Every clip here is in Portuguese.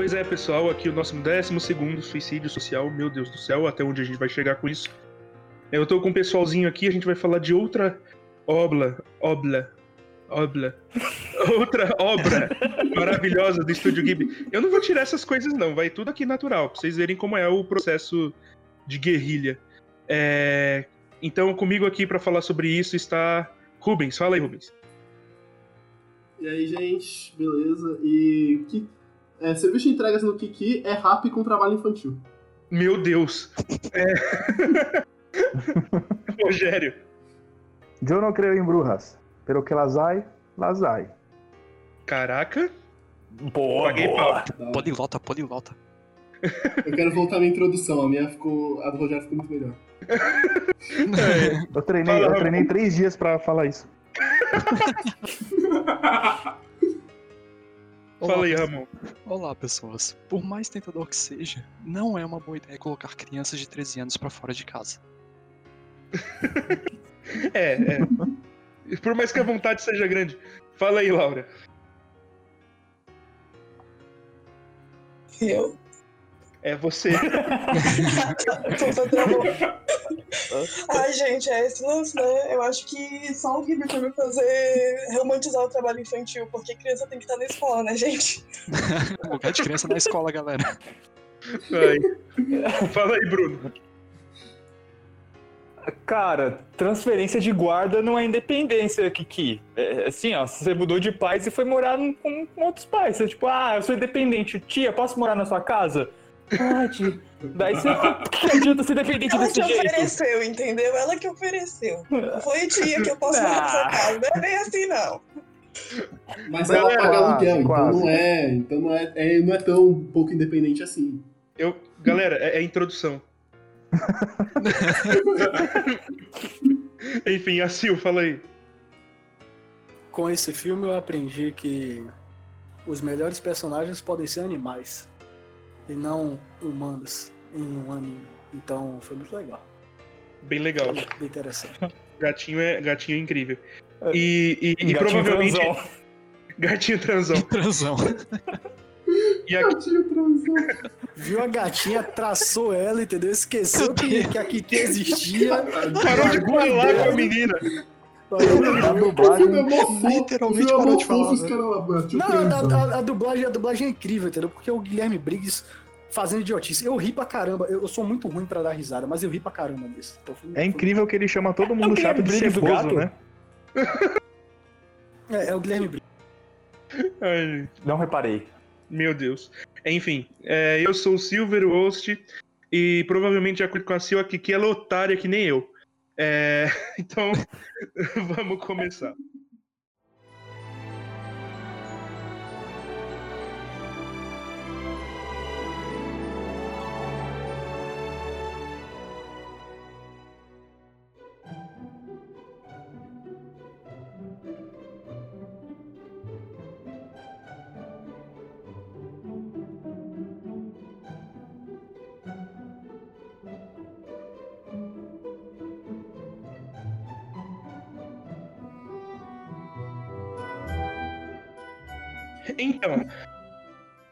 Pois é, pessoal, aqui o nosso 12 suicídio social. Meu Deus do céu, até onde a gente vai chegar com isso? Eu tô com um pessoalzinho aqui, a gente vai falar de outra obra, obra, obra, outra obra maravilhosa do Estúdio Ghibli. Eu não vou tirar essas coisas não, vai tudo aqui natural, pra vocês verem como é o processo de guerrilha. É... Então, comigo aqui para falar sobre isso está Rubens. Fala aí, Rubens. E aí, gente, beleza? E que é, serviço de entregas no Kiki é rap com trabalho infantil. Meu Deus. É... Rogério. Eu não creio em brujas, pero que las hay, las hay. Caraca. Boa, Paguei boa. pau. Pode volta, pode volta. Eu quero voltar à minha introdução, a minha ficou. A do Rogério ficou muito melhor. É, Eu treinei, Fala, eu treinei três dias pra falar isso. Fala aí, Ramon. Olá, pessoas. Por mais tentador que seja, não é uma boa ideia colocar crianças de 13 anos pra fora de casa. É, é. Por mais que a vontade seja grande. Fala aí, Laura. Eu. É você. Ai, gente, é esse lance, né? Eu acho que só o Ghibli pra me fazer romantizar o trabalho infantil, porque criança tem que estar na escola, né, gente? Lugar de criança na escola, galera. Aí. Fala aí, Bruno. Cara, transferência de guarda não é independência, Kiki. É, assim, ó, você mudou de pais e foi morar com, com outros pais. Você, tipo, ah, eu sou independente. Tia, posso morar na sua casa? Pode. Daí você. Que adianta ser dependente Ela desse que jeito? ofereceu, entendeu? Ela que ofereceu. Foi tia que eu posso morar na sua Ah. casa. Não é bem assim, não. Mas Galera, ela paga quase, aluguel, então quase. não é. Então não é, é- não é tão pouco independente assim. Eu, galera, é, é introdução. Enfim, a Sil, fala aí. Com esse filme eu aprendi que os melhores personagens podem ser animais e não humanos em um anime. Então foi muito legal, Bem legal. bem interessante. Gatinho é, gatinho é incrível. E, e- e Gatinho provavelmente. transão. Gatinho transão. Transão. E aqui, Gatinho transou. Viu a gatinha, traçou ela, entendeu? Esqueceu que, que a Kiki existia. parou de falar com a menina. A é dublagem. fofo, Literalmente é parou de falar, né? Não, a, dublagem, a dublagem é incrível, entendeu? Porque o Guilherme Briggs fazendo idiotice. Eu ri pra caramba. Eu, eu sou muito ruim pra dar risada, mas eu ri pra caramba nisso. Então, foi- É incrível que ele chama todo mundo É o chato de ceboso, gato? né? É, é o Guilherme Briggs. Ai, Não reparei. meu Deus. Enfim, é, eu sou o Silver, host. E provavelmente, de acordo com a Sil, a Kiki ela é otária que nem eu. É, então, vamos começar. Então,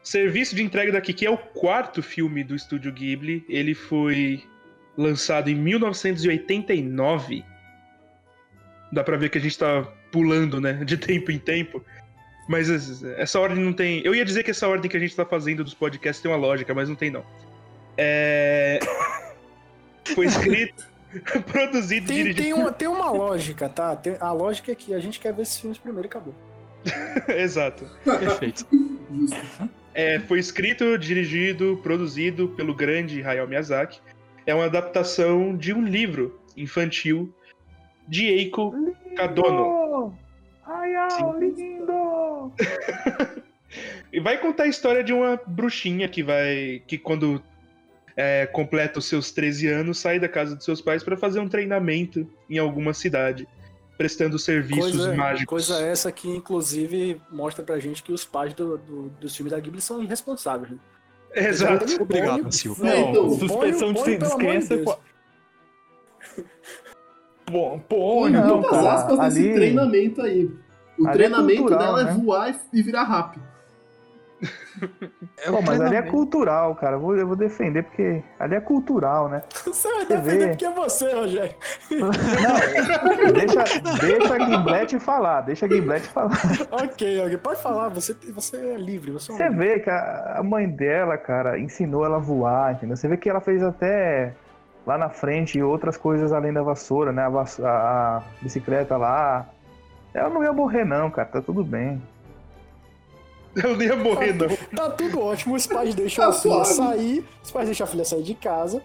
Serviço de Entrega da Kiki é o quarto filme do estúdio Ghibli. Ele foi lançado em 1989. Dá pra ver que a gente tá pulando, né? De tempo em tempo. Mas es- essa ordem não tem. Eu ia dizer que essa ordem que a gente tá fazendo dos podcasts tem uma lógica, mas não tem, não. É. Foi escrito, produzido e Tem, dirigido. tem, uma, tem uma lógica, tá? Tem- a lógica é que a gente quer ver esses filmes primeiro e acabou. Exato. Perfeito. É, foi escrito, dirigido, produzido pelo grande Hayao Miyazaki. É uma adaptação de um livro infantil de Eiko Kadono. Ai, ai, lindo! E vai contar a história de uma bruxinha que vai. que quando é, completa os seus 13 anos, sai da casa de seus pais para fazer um treinamento em alguma cidade, prestando serviços Coisa, mágicos. coisa essa que, inclusive, mostra pra gente que os pais do, do, dos filmes da Ghibli são irresponsáveis. Né? Exato. Obrigado, Silvio. É, Não, suspensão põe- de descrença. Bom, põe, Não, então, Muitas cara, aspas desse ali- treinamento aí. O é treinamento cultural, dela né? é voar e virar rápido. É Pô, mas ali é cultural, cara. Eu vou, eu vou defender, porque ali é cultural, né? Você vai defender porque é você, Rogério. Não, deixa, deixa a Gimblete falar, deixa a Gimblete falar. ok. Pode falar, você, você é livre. Você é Você livre. vê que a, a mãe dela, cara, ensinou ela a voar, entendeu? Você vê que ela fez até lá na frente outras coisas além da vassoura, né? A, vass- a- a bicicleta lá. Ela não ia morrer, não, cara, tá tudo bem. Eu não ia morrer, não. Tá tudo ótimo, os pais deixam Tá a filha suave. sair, os pais deixam a filha sair de casa,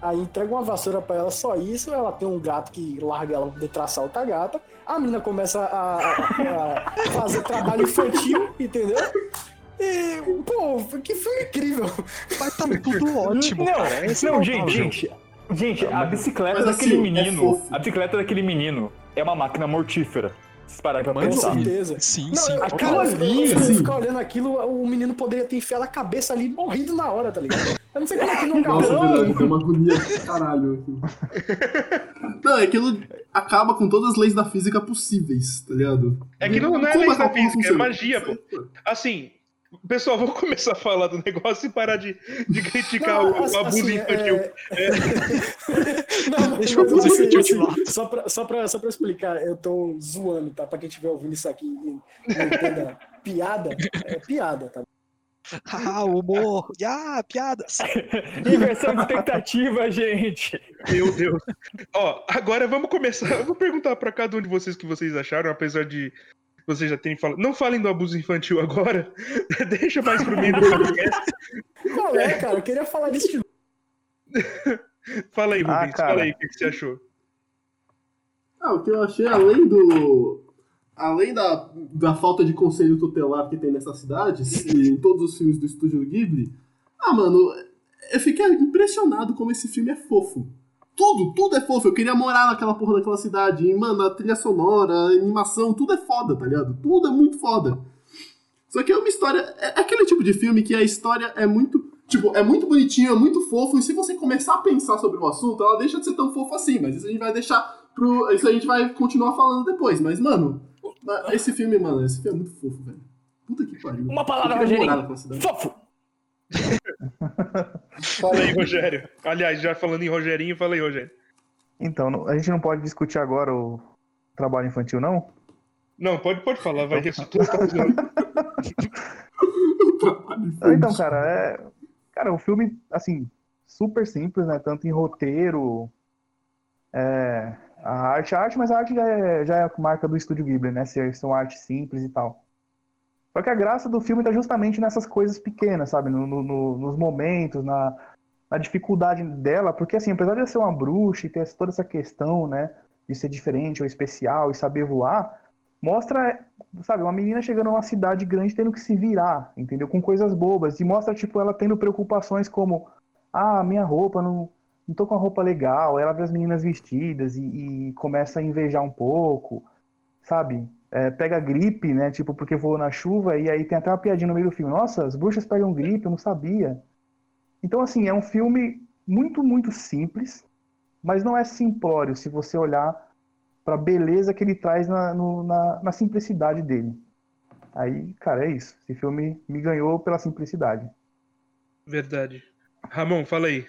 aí entregam uma vassoura pra ela, só isso, ela tem um gato que larga ela de traçar outra gata, a menina começa a, a- a fazer trabalho infantil, entendeu? E, pô, que filme incrível! Mas tá tudo ótimo, não, cara. Esse é não, o gente, gente. Gente, a bicicleta Mas daquele assim, é menino. fofo. a bicicleta daquele menino é uma máquina mortífera. Pararem pra Com pensar. sim. certeza. Sim, Não, sim. aquilo ali, assim. ficar olhando aquilo, o menino poderia ter enfiado a cabeça ali e morrido na hora, tá ligado? Eu não sei como é que não Nossa, acabou. verdade, deu uma agonia do caralho. aquilo. Não, é aquilo acaba com todas as leis da física possíveis, tá ligado? É que não, não é Como lei da física, é magia, pô. Assim, pessoal, vamos começar a falar do negócio e parar de, de criticar Não, o, o assim, abuso assim, infantil. é- Não, Deixa o abuso assim, infantil assim, lado. Só pra, só, pra, só pra explicar, eu tô zoando, tá? Pra quem estiver ouvindo isso aqui e não entenda piada, é piada, tá? Ah, humor. Ah, piadas. Inversão de expectativa, gente. Meu Deus. Ó, agora vamos começar. Eu vou perguntar pra cada um de vocês o que vocês acharam, apesar de vocês já terem falado. Não falem do abuso infantil agora. Deixa mais pro meio do podcast. Qual é, cara? Eu queria falar disso de novo. Fala aí, Ah, Rubens. cara. Fala aí o que, que você achou. Ah, o que eu achei, além do. Além da, da falta de conselho tutelar que tem nessas cidades, e em todos os filmes do estúdio Ghibli, ah, mano, eu fiquei impressionado como esse filme é fofo. Tudo, tudo é fofo. Eu queria morar naquela porra daquela cidade. E, mano, a trilha sonora, a animação, tudo é foda, tá ligado? Tudo é muito foda. Só que é uma história. É é aquele tipo de filme que a história é muito. Tipo, é muito bonitinha, é muito fofo. E se você começar a pensar sobre o assunto, ela deixa de ser tão fofa assim. Mas isso a gente vai deixar pro. Isso a gente vai continuar falando depois. Mas, mano, esse filme, mano, esse filme é muito fofo, velho. Puta que pariu. Uma palavra, Rogerinho. Fofo! Fala aí, Rogério. Aliás, já falando em Rogerinho, fala aí, Rogério. Então, a gente não pode discutir agora o trabalho infantil, não? Não, pode, pode falar, vai. Tô- tô zoando. Então, cara, é. Cara, o filme, assim, super simples, né? Tanto em roteiro, é, a arte, a arte, mas a arte já é, já é a marca do Estúdio Ghibli, né? São artes simples e tal. Só que a graça do filme tá justamente nessas coisas pequenas, sabe? No- no- no- nos momentos, na, na dificuldade dela, porque assim, apesar de ser uma bruxa e ter toda essa questão, né? De ser diferente ou especial e saber voar, mostra, sabe, uma menina chegando numa cidade grande tendo que se virar, entendeu? Com coisas bobas. E mostra, tipo, ela tendo preocupações como, ah, minha roupa, não, não tô com a roupa legal. Ela vê as meninas vestidas e, e começa a invejar um pouco, sabe? É, pega gripe, né? Tipo, porque voou na chuva, e aí tem até uma piadinha no meio do filme. Nossa, as bruxas pegam gripe, eu não sabia. Então, assim, é um filme muito, muito simples, mas não é simplório se você olhar pra beleza que ele traz na, no- na, na simplicidade dele. Aí, cara, é isso. Esse filme me ganhou pela simplicidade. Verdade. Ramon, fala aí.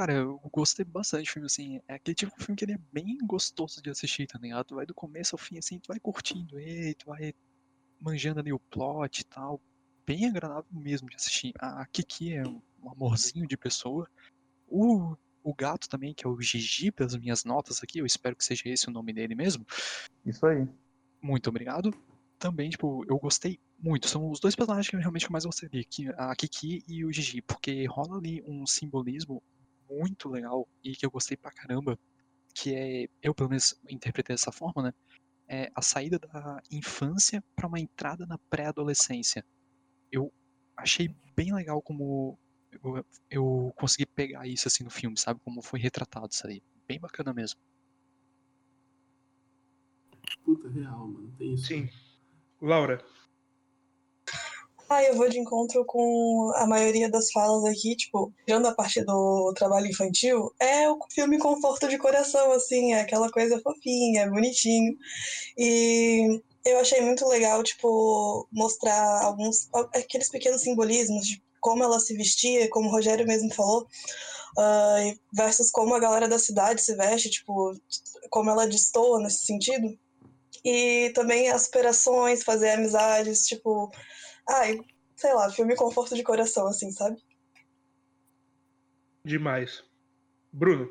Cara, eu gostei bastante do filme, assim. É aquele tipo de filme que ele é bem gostoso de assistir, tá ligado? Tu vai do começo ao fim, assim, tu vai curtindo ele, tu vai manjando ali o plot e tal. Bem agradável mesmo de assistir. A Kiki é um amorzinho de pessoa. O, o gato também, que é o Gigi, pelas minhas notas aqui, eu espero que seja esse o nome dele mesmo. Isso aí. Muito obrigado. Também, tipo, eu gostei muito. São os dois personagens que eu realmente mais gostei que- a Kiki e o Gigi, porque rola ali um simbolismo muito legal e que eu gostei pra caramba, que é, eu pelo menos interpretei dessa forma, né? É a saída da infância pra uma entrada na pré-adolescência. Eu achei bem legal como eu, eu consegui pegar isso assim no filme, sabe? Como foi retratado isso aí. Bem bacana mesmo. Puta, real, mano. Tem isso. Sim. Laura. Ah, eu vou de encontro com a maioria das falas aqui, tipo, tirando a parte do trabalho infantil, é o filme conforto de coração, assim, é aquela coisa fofinha, bonitinho. E eu achei muito legal, tipo, mostrar alguns aqueles pequenos simbolismos de como ela se vestia, como o Rogério mesmo falou, uh, versus como a galera da cidade se veste, tipo, como ela destoa nesse sentido. E também as superações, fazer amizades, tipo, ai, sei lá, filme conforto de coração, assim, sabe? Demais. Bruno.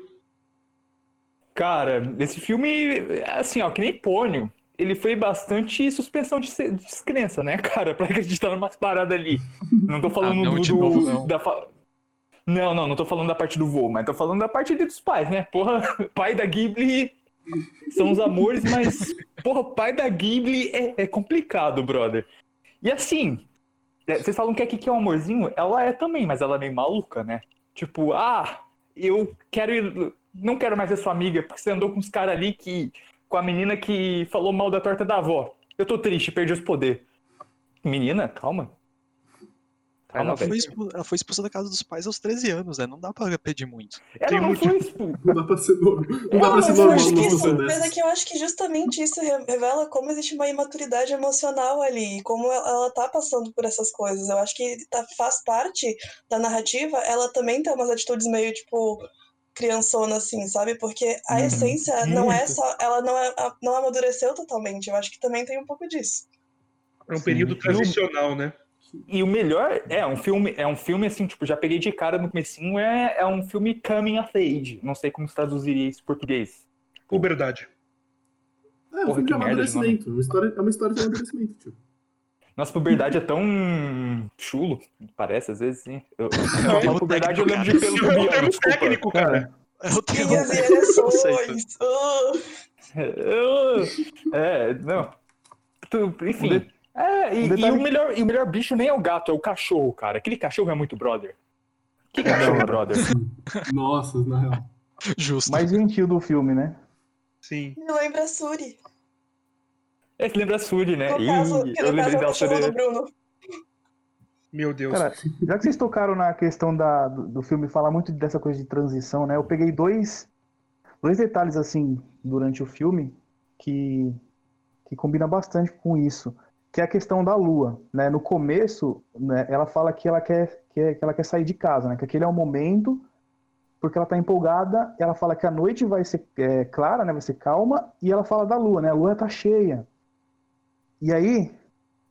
Cara, esse filme, assim, ó, que nem Pônio, ele foi bastante suspensão de descrença, né, cara? Pra acreditar numa parada ali. Não tô falando ah, não, do. Novo, não. Da, não, não, não tô falando da parte do voo, mas tô falando da parte ali dos pais, né? Porra, pai da Ghibli são os amores, mas, porra, pai da Ghibli é, é complicado, brother. E assim, é, vocês falam que aqui que é um amorzinho, ela é também, mas ela é meio maluca, né? Tipo, ah, eu quero ir. Não quero mais ser sua amiga, porque você andou com os caras ali que com a menina que falou mal da torta da avó. Eu tô triste, perdi os poderes. Menina, calma. Calma, ela, foi expulsa, ela foi expulsa da casa dos pais aos 13 anos, né? Não dá pra pedir muito. Ela não foi expulsa. Não dá pra ser normal. Não dá pra ser normal Mas é que eu acho que justamente isso revela como existe uma imaturidade emocional ali. E como ela tá passando por essas coisas. Eu acho que tá, faz parte da narrativa. Ela também tem umas atitudes meio, tipo criançona, assim, sabe? Porque a uhum. essência não é só. Ela não, é, não amadureceu totalmente. Eu acho que também tem um pouco disso. É um período Sim. transicional, né? E o melhor é um filme, é um filme assim, tipo, já peguei de cara no comecinho, é, é um filme coming of age. Não sei como se traduziria isso em português. Puberdade. É, um Porra, filme de amadurecimento. Uma história, é uma história de amadurecimento, tio. Nossa, puberdade é tão chulo, parece, às vezes, sim. Eu, eu, eu, puberdade eu lembro de pelo pubiano, desculpa. técnico, cara. É o termo É, não. Enfim. É, e, e, o melhor, e o melhor bicho nem é o gato, é o cachorro, cara. Aquele cachorro é muito brother. Que cachorro é brother? Nossa, na real. Justo. Mais gentil do filme, né? Sim. Me lembra a Suri. É que lembra a Suri, né? No caso, Ih, eu lembrei da Suri. Do Bruno. Meu Deus. Cara, já que vocês tocaram na questão da, do, do filme falar muito dessa coisa de transição, né? Eu peguei dois, dois detalhes, assim, durante o filme que, que combina bastante com isso que é a questão da lua, né? No começo, né, ela fala que ela quer que, ela quer sair de casa, né? Que aquele é o momento porque ela está empolgada. Ela fala que a noite vai ser é, clara, né? Vai ser calma e ela fala da lua, né? A lua está cheia. E aí,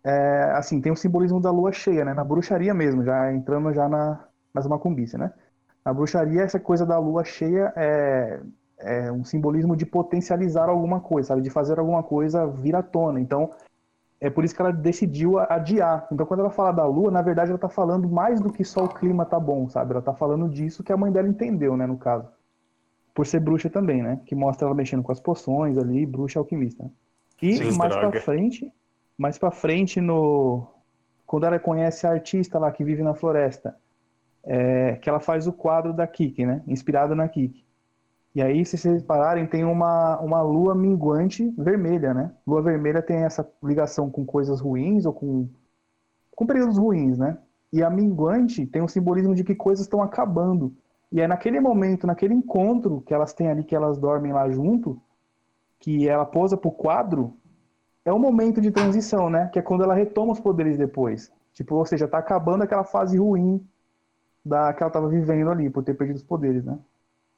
é, assim, tem o simbolismo da lua cheia, né? Na bruxaria mesmo, já entrando já na nas macumbícia, né? Na bruxaria essa coisa da lua cheia é, é um simbolismo de potencializar alguma coisa, sabe? De fazer alguma coisa vir à tona. Então é por isso que ela decidiu adiar. Então, quando ela fala da lua, na verdade, ela está falando mais do que só o clima tá bom, sabe? Ela está falando disso que a mãe dela entendeu, né, no caso. Por ser bruxa também, né? Que mostra ela mexendo com as poções ali, bruxa alquimista. E Sim, mais para frente, mais para frente no quando ela conhece a artista lá que vive na floresta, é, que ela faz o quadro da Kiki, né? Inspirado na Kiki. E aí, se vocês repararem, tem uma, uma lua minguante vermelha, né? Lua vermelha tem essa ligação com coisas ruins ou com, com períodos ruins, né? E a minguante tem um simbolismo de que coisas estão acabando. E é naquele momento, naquele encontro que elas têm ali, que elas dormem lá junto, que ela posa pro quadro, é o momento de transição, né? Que é quando ela retoma os poderes depois. Tipo, ou seja, tá acabando aquela fase ruim da que ela tava vivendo ali, por ter perdido os poderes, né?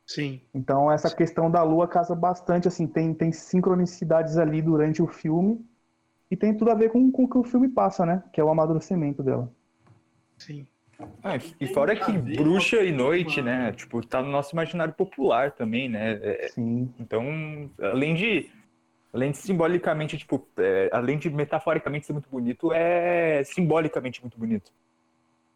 Sim. Então essa questão da lua casa bastante, assim, tem, tem sincronicidades ali durante o filme e tem tudo a ver com, com o que o filme passa, né? Que é o amadurecimento dela. Sim. Ah, e fora que bruxa e noite, né? Tipo, tá no nosso imaginário popular também, né? É, Sim. Então, além de além de simbolicamente, tipo, é, além de metaforicamente ser muito bonito, é simbolicamente muito bonito.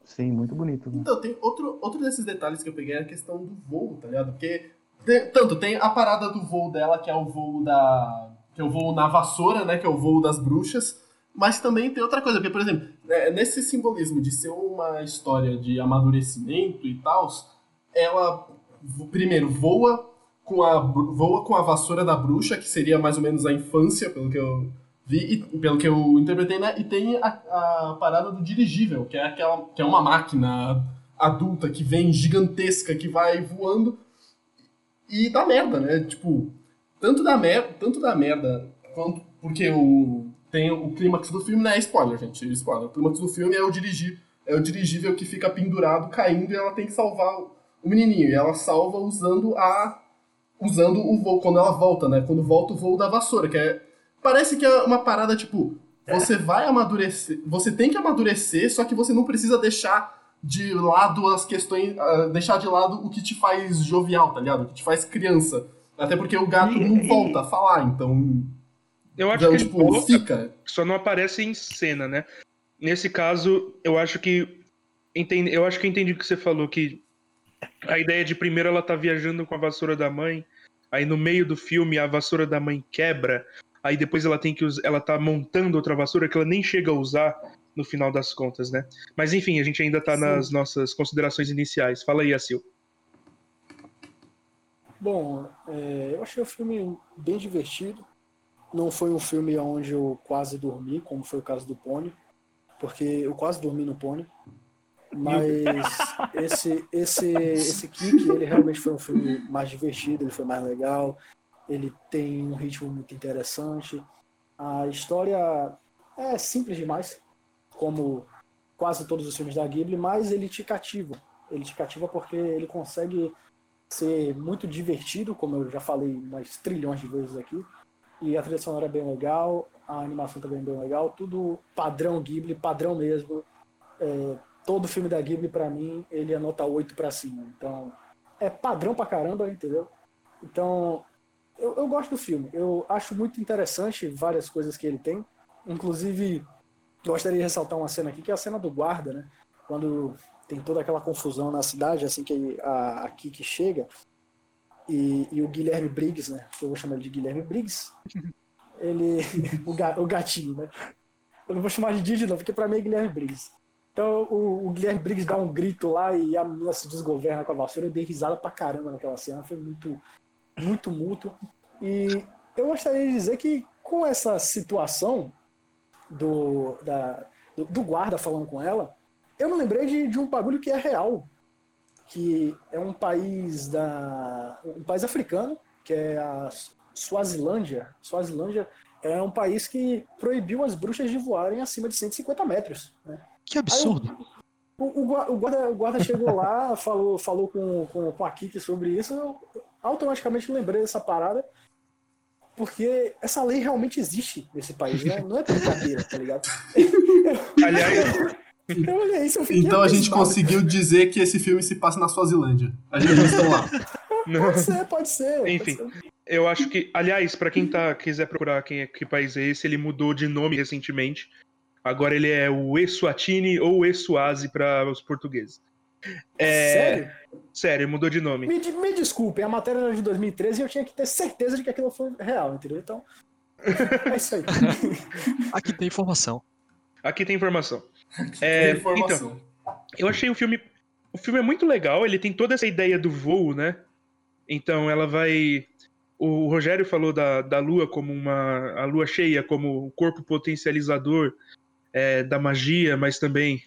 Sim, muito bonito. Né? Então, tem outro, outro desses detalhes que eu peguei é a questão do voo, tá ligado? Porque, tem, tanto, tem a parada do voo dela, que é o voo da. que é o voo na vassoura, né? Que é o voo das bruxas. Mas também tem outra coisa, porque, por exemplo, é, nesse simbolismo de ser uma história de amadurecimento e tal, ela primeiro voa com a voa com a vassoura da bruxa, que seria mais ou menos a infância, pelo que eu vi, e, pelo que eu interpretei, né? E tem a, a, parada do dirigível, que é aquela que é uma máquina adulta que vem gigantesca, que vai voando e dá merda, né? Tipo, tanto dá merda, tanto dá merda, quanto porque o tem o clímax do filme, né? É spoiler, gente. Spoiler. O clímax do filme é o dirigir, é o dirigível que fica pendurado, caindo, e ela tem que salvar o menininho. E ela salva usando a. Usando o voo. Quando ela volta, né? Quando volta o voo da vassoura, que é. Parece que é uma parada tipo. Você vai amadurecer. Você tem que amadurecer, só que você não precisa deixar de lado as questões. Uh, deixar de lado o que te faz jovial, tá ligado? O que te faz criança. Até porque o gato não volta a falar, então. Eu acho então, que tipo, volta, fica. só não aparece em cena, né? Nesse caso, eu acho que. Entendi, eu acho que entendi o que você falou, que a ideia de primeiro ela tá viajando com a vassoura da mãe, aí no meio do filme a vassoura da mãe quebra, aí depois ela tem que usar, ela tá montando outra vassoura que ela nem chega a usar no final das contas, né? Mas enfim, a gente ainda tá Sim. nas nossas considerações iniciais. Fala aí, Asil. Bom, é, eu achei o filme bem divertido. Não foi um filme onde eu quase dormi, como foi o caso do Pônei, porque eu quase dormi no Pônei. Mas esse, esse, esse Kick, ele realmente foi um filme mais divertido, ele foi mais legal, ele tem um ritmo muito interessante. A história é simples demais, como quase todos os filmes da Ghibli, mas ele te cativa. Ele te cativa porque ele consegue ser muito divertido, como eu já falei umas trilhões de vezes aqui. E a trilha sonora é bem legal, a animação também é bem legal, tudo padrão Ghibli, padrão mesmo. É, todo filme da Ghibli, pra mim, ele é nota 8 pra cima. Então, é padrão pra caramba, entendeu? Então, eu, eu gosto do filme. Eu acho muito interessante várias coisas que ele tem. Inclusive, gostaria de ressaltar uma cena aqui, que é a cena do guarda, né? Quando tem toda aquela confusão na cidade, assim que a, a Kiki chega, e, e o Guilherme Briggs, né? Eu vou chamar ele de Guilherme Briggs. Ele. o, ga, o gatinho, né? Eu não vou chamar de Didi, não, porque pra mim é Guilherme Briggs. Então o, o Guilherme Briggs dá um grito lá e a menina se desgoverna com a vassoura. Eu dei risada pra caramba naquela cena. Foi muito, muito mútuo. E eu gostaria de dizer que com essa situação do, da, do, do guarda falando com ela, eu me lembrei de, de um bagulho que é real. Que é um país da. um país africano, que é a Suazilândia. Suazilândia é um país que proibiu as bruxas de voarem acima de 150 metros. Né? Que absurdo. O, o, gua- o guarda, o guarda chegou lá, falou, falou com, com, com a Kiki sobre isso. Automaticamente lembrei dessa parada. Porque essa lei realmente existe nesse país, né? Não é brincadeira, tá ligado? Aliás, Eu olhei isso, eu fiquei Então a gente conseguiu dizer que esse filme se passa na Suazilândia. A gente eles estão lá. Pode ser, pode ser. pode Enfim. ser. eu acho que, aliás, pra quem tá quiser procurar quem é, que país é esse, ele mudou de nome recentemente. Agora ele é o Eswatini ou Eswazi para os portugueses. É, Sério? sério, mudou de nome. Me, me desculpe, a matéria era de 2013 e eu tinha que ter certeza de que aquilo foi real, entendeu? Então, é isso aí. Aqui tem informação. Aqui tem informação. É, Tem informação. Eu achei o filme. O filme é muito legal, ele tem toda essa ideia do voo, né? Então ela vai. O Rogério falou da, da lua como uma. A lua cheia como o corpo potencializador é, da magia, mas também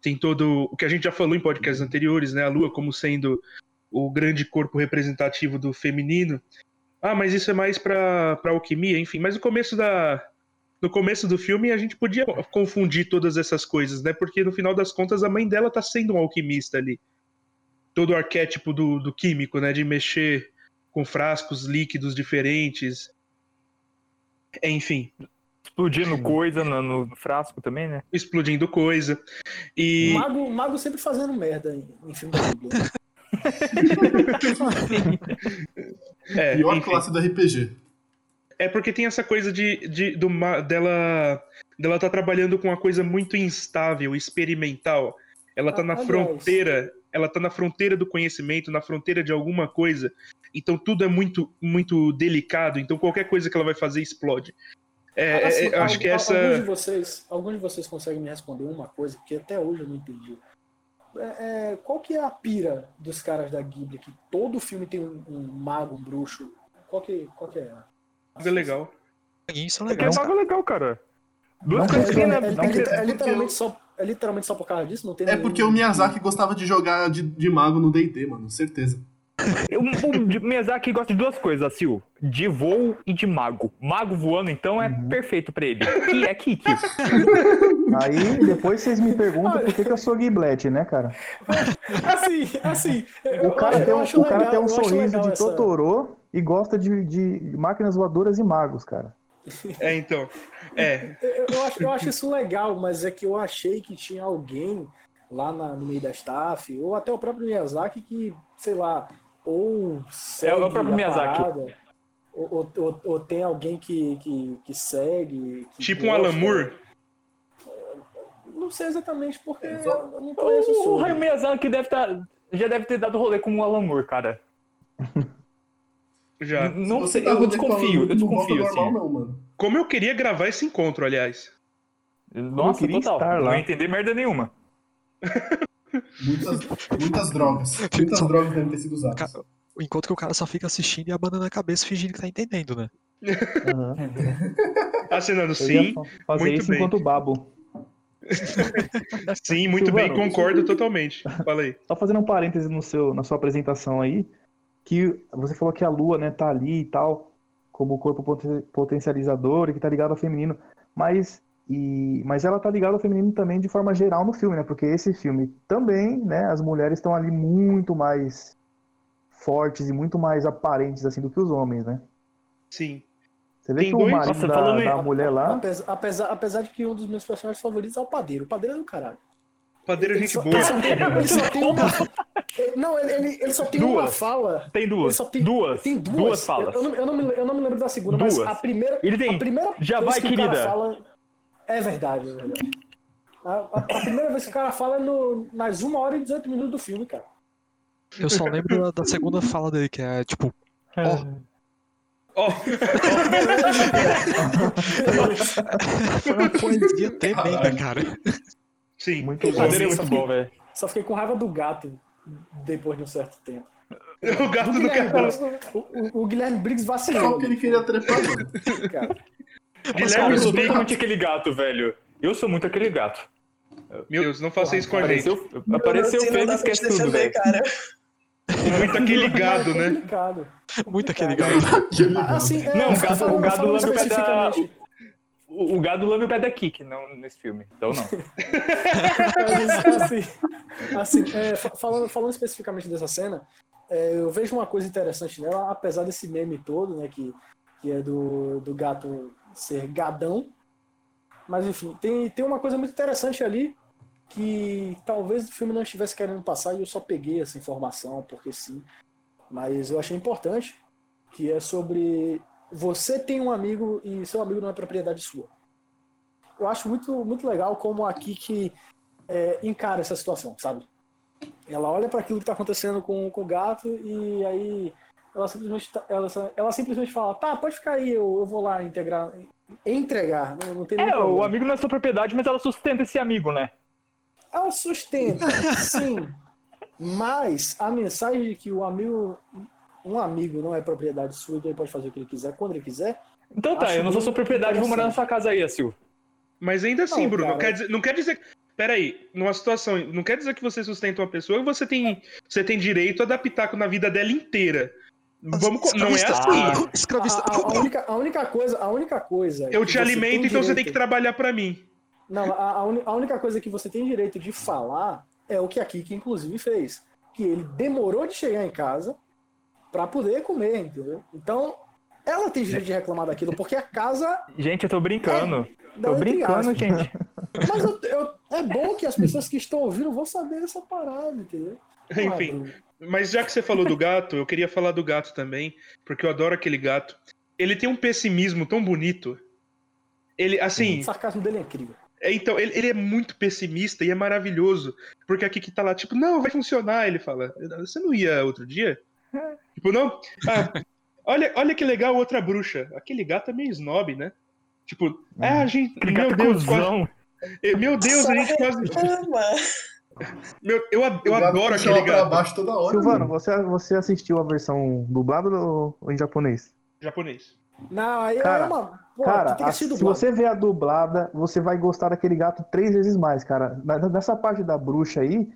tem todo. O que a gente já falou em podcasts anteriores, né? A lua como sendo o grande corpo representativo do feminino. Ah, mas isso é mais pra alquimia, enfim. Mas no começo da. No começo do filme a gente podia confundir todas essas coisas, né? Porque no final das contas a mãe dela tá sendo um alquimista ali. Todo o arquétipo do, do químico, né? De mexer com frascos líquidos diferentes. Enfim, Explodindo coisa no, no frasco também, né? explodindo coisa. E. Mago, mago sempre fazendo merda em, em filme da Bíblia. É, Pior enfim. classe do RPG. É porque tem essa coisa de, de do, dela dela tá trabalhando com uma coisa muito instável, experimental. Ela tá Ah, na aliás. fronteira, ela tá na fronteira do conhecimento, na fronteira de alguma coisa. Então tudo é muito muito delicado, então qualquer coisa que ela vai fazer explode. É, é, Assim, eu acho que essa Alguns de, vocês, alguns de vocês conseguem me responder uma coisa que até hoje eu não entendi. É, é, qual que é a pira dos caras da Ghibli? Que todo filme tem um, um mago, um bruxo. Qual que, qual que é? é legal. Isso é É que é legal. algo legal, cara. Duas Não, coisas É, que, é, né? é, literalmente só, é literalmente só por causa disso? Não tem É nenhum- porque o Miyazaki gostava de jogar de, de mago no D&D, mano. Certeza. O, o Miyazaki gosta de duas coisas, Sil. De voo e de mago. Mago voando, então, é Uhum. perfeito pra ele. Que é Kiki. Aí depois vocês me perguntam por que, que eu sou Giblet, né, cara? Assim, assim. O cara eu tem um, o cara legal- tem um sorriso de essa- Totoro e gosta de, de máquinas voadoras e magos, cara. É, então. É. Eu, eu acho, eu acho isso legal, mas é que eu achei que tinha alguém lá na- no meio da staff, ou até o próprio Miyazaki, que, sei lá, ou segue É o próprio Miyazaki. parada, ou, ou, ou- tem alguém que, que, que segue. que Tipo um gosta. Alan Moore. Não sei exatamente porque eu não conheço O, o sobre. Hayao Miyazaki deve tá, já deve ter dado rolê com o Alan Moore, cara. Já. Não Se sei, tá eu desconfio, eu desconfio, normal, assim. não, mano. Como eu queria gravar esse encontro, aliás. Nossa, queria total. estar Não lá. ia entender merda nenhuma. Muitas, muitas drogas. Muitas Só- drogas devem ter sido usadas. Ca- Enquanto que o cara só fica assistindo e abanando a cabeça fingindo que tá entendendo, né? Uhum. Acenando Eu sim, fa- fazer muito isso bem. enquanto babo. sim, muito bem, Silvano, concordo totalmente. Fala aí. Só fazendo um parêntese no seu, na sua apresentação aí, que você falou que a lua, né, tá ali e tal, como corpo poten- potencializador e que tá ligado ao feminino, mas e mas ela tá ligada ao feminino também de forma geral no filme, né? Porque esse filme também, né, as mulheres estão ali muito mais fortes e muito mais aparentes assim do que os homens, né? Sim. Você vê Tem que o marido Nossa, da, da mulher lá, Apesar, apesar, apesar de que um dos meus personagens favoritos é o padeiro. O padeiro é do caralho. Padeiro é gente só- boa. Ele só tem, ele só tem uma. Não, ele, ele, ele só tem uma Duas. fala. Tem Ele duas. só tem duas. Tem duas. Duas falas. Eu, eu não, eu, não me, eu não me lembro da segunda, Duas. mas a primeira. Ele tem. A primeira Já vai, que o cara querida. fala. É verdade, é verdade. A, a- a primeira vez que o cara fala é no, nas 1 hora e 18 minutos do filme, cara. Eu só lembro da, da segunda fala dele, que é tipo, Ó, foi uma poesia tremenda, cara. sim. Muito bom. padeiro é Só muito bom, velho. Só fiquei com raiva do gato depois de um certo tempo. O gato do Guilherme cara. Briggs, o, o- o Guilherme Briggs Só vacilou. que ele queria trepar, mano. Cara, Guilherme eu sou Briggs. totalmente aquele gato, velho. Eu sou muito aquele gato. Meu Deus, não faça isso com a gente. Apareceu, dá pra esquece tudo, velho. cara. Muito aquele gado, É né? complicado. Muito aquele gado. Assim, é, Não, o gado, o falando- gado falando lambe o pé da. O, o gado lambe o pé da Kik, não nesse filme. Então não. Mas, assim, assim, é, fa- falando, falando especificamente dessa cena, é, eu vejo uma coisa interessante nela, apesar desse meme todo, né, que, que é do, do gato ser gadão. Mas enfim, tem, tem uma coisa muito interessante ali que talvez o filme não estivesse querendo passar e eu só peguei essa informação, porque sim. Mas eu achei importante, que é sobre você tem um amigo e seu amigo não é propriedade sua. Eu acho muito, muito legal como a Kiki é, encara essa situação, sabe? Ela olha para aquilo que está acontecendo com, com o gato e aí ela simplesmente, tá- ela, ela simplesmente fala, tá, pode ficar aí, eu, eu vou lá integrar, entregar, não, não tem É, o amigo não é sua propriedade, mas ela sustenta esse amigo, né? Ela sustenta, sim. Mas a mensagem de que o amigo, um amigo não é propriedade sua, que ele pode fazer o que ele quiser, quando ele quiser. Então tá, eu não sou sua propriedade, vou morar na sua casa aí, Assil. Mas ainda assim, Não, Bruno, cara. quer dizer, não quer dizer. Peraí, numa situação. Não quer dizer que você sustenta uma pessoa e você tem, você tem direito a dar pitaco na vida dela inteira. Vamos, não é Escravista. assim. A, Escravista. a- a única, a única coisa, a única coisa. Eu te alimento, então você tem que direito- trabalhar pra mim. Não, a, a uni- a única coisa que você tem direito de falar é o que a Kiki, inclusive, fez. Que ele demorou de chegar em casa pra poder comer, entendeu? Então, ela tem direito de reclamar daquilo, porque a casa. Gente, eu tô brincando. não, Tô brincando, aspas. gente. Mas eu- eu- é bom que as pessoas que estão ouvindo vão saber essa parada, entendeu? Ah, Enfim. Mas já que você falou do gato, eu queria falar do gato também, porque eu adoro aquele gato. Ele tem um pessimismo tão bonito. Ele, assim, O sarcasmo dele é incrível. É, então, ele, ele é muito pessimista e é maravilhoso. Porque aqui que tá lá, tipo, não, vai funcionar. Ele fala, você não ia outro dia? tipo, não. Ah, olha, olha que legal outra bruxa. Aquele gato é meio snob, né? Tipo, ah, a gente. Meu gato Deus, quase, eh, meu Deus, a gente quase. Meu, eu, eu adoro aquele gato baixo toda hora. Silvano, você, você assistiu a versão dublada ou ou em japonês? japonês. Não, aí Cara, é uma. Pô, Cara, a- se você ver a dublada, você vai gostar daquele gato três vezes mais, cara. Nessa parte da bruxa aí,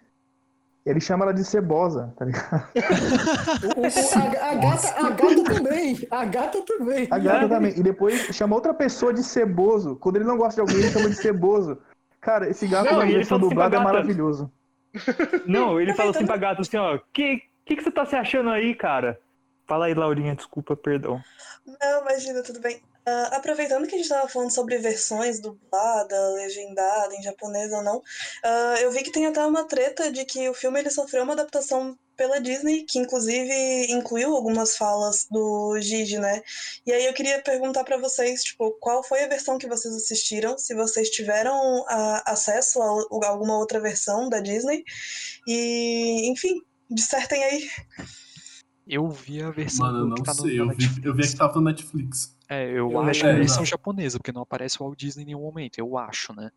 Ele chama ela de cebosa, tá ligado? A, a gata, a gata também. A gata também. A gata também. E depois chama outra pessoa de ceboso. Quando ele não gosta de alguém, ele chama de ceboso. Cara, esse gato Não, na ele versão fala assim dublada é maravilhoso. Não, ele fala assim pra gato assim, ó, que, que que você tá se achando aí, cara? Fala aí, Laurinha, desculpa, perdão. Não, imagina, tudo bem. Ah, aproveitando que a gente tava falando sobre versões dublada, legendada, em japonês ou não, ah, eu vi que tem até uma treta de que o filme ele sofreu uma adaptação pela Disney, que inclusive incluiu algumas falas do Gigi, né? E aí eu queria perguntar pra vocês, tipo, qual foi a versão que vocês assistiram, se vocês tiveram ah, acesso a, o- alguma outra versão da Disney, e, enfim, dissertem aí. Eu vi a versão Mano, eu do que não tá sei. na Eu vi, eu vi a que tava no Netflix. É, eu, Eu acho lembro. a versão É, japonesa, porque não aparece o Walt Disney em nenhum momento. Eu acho, né?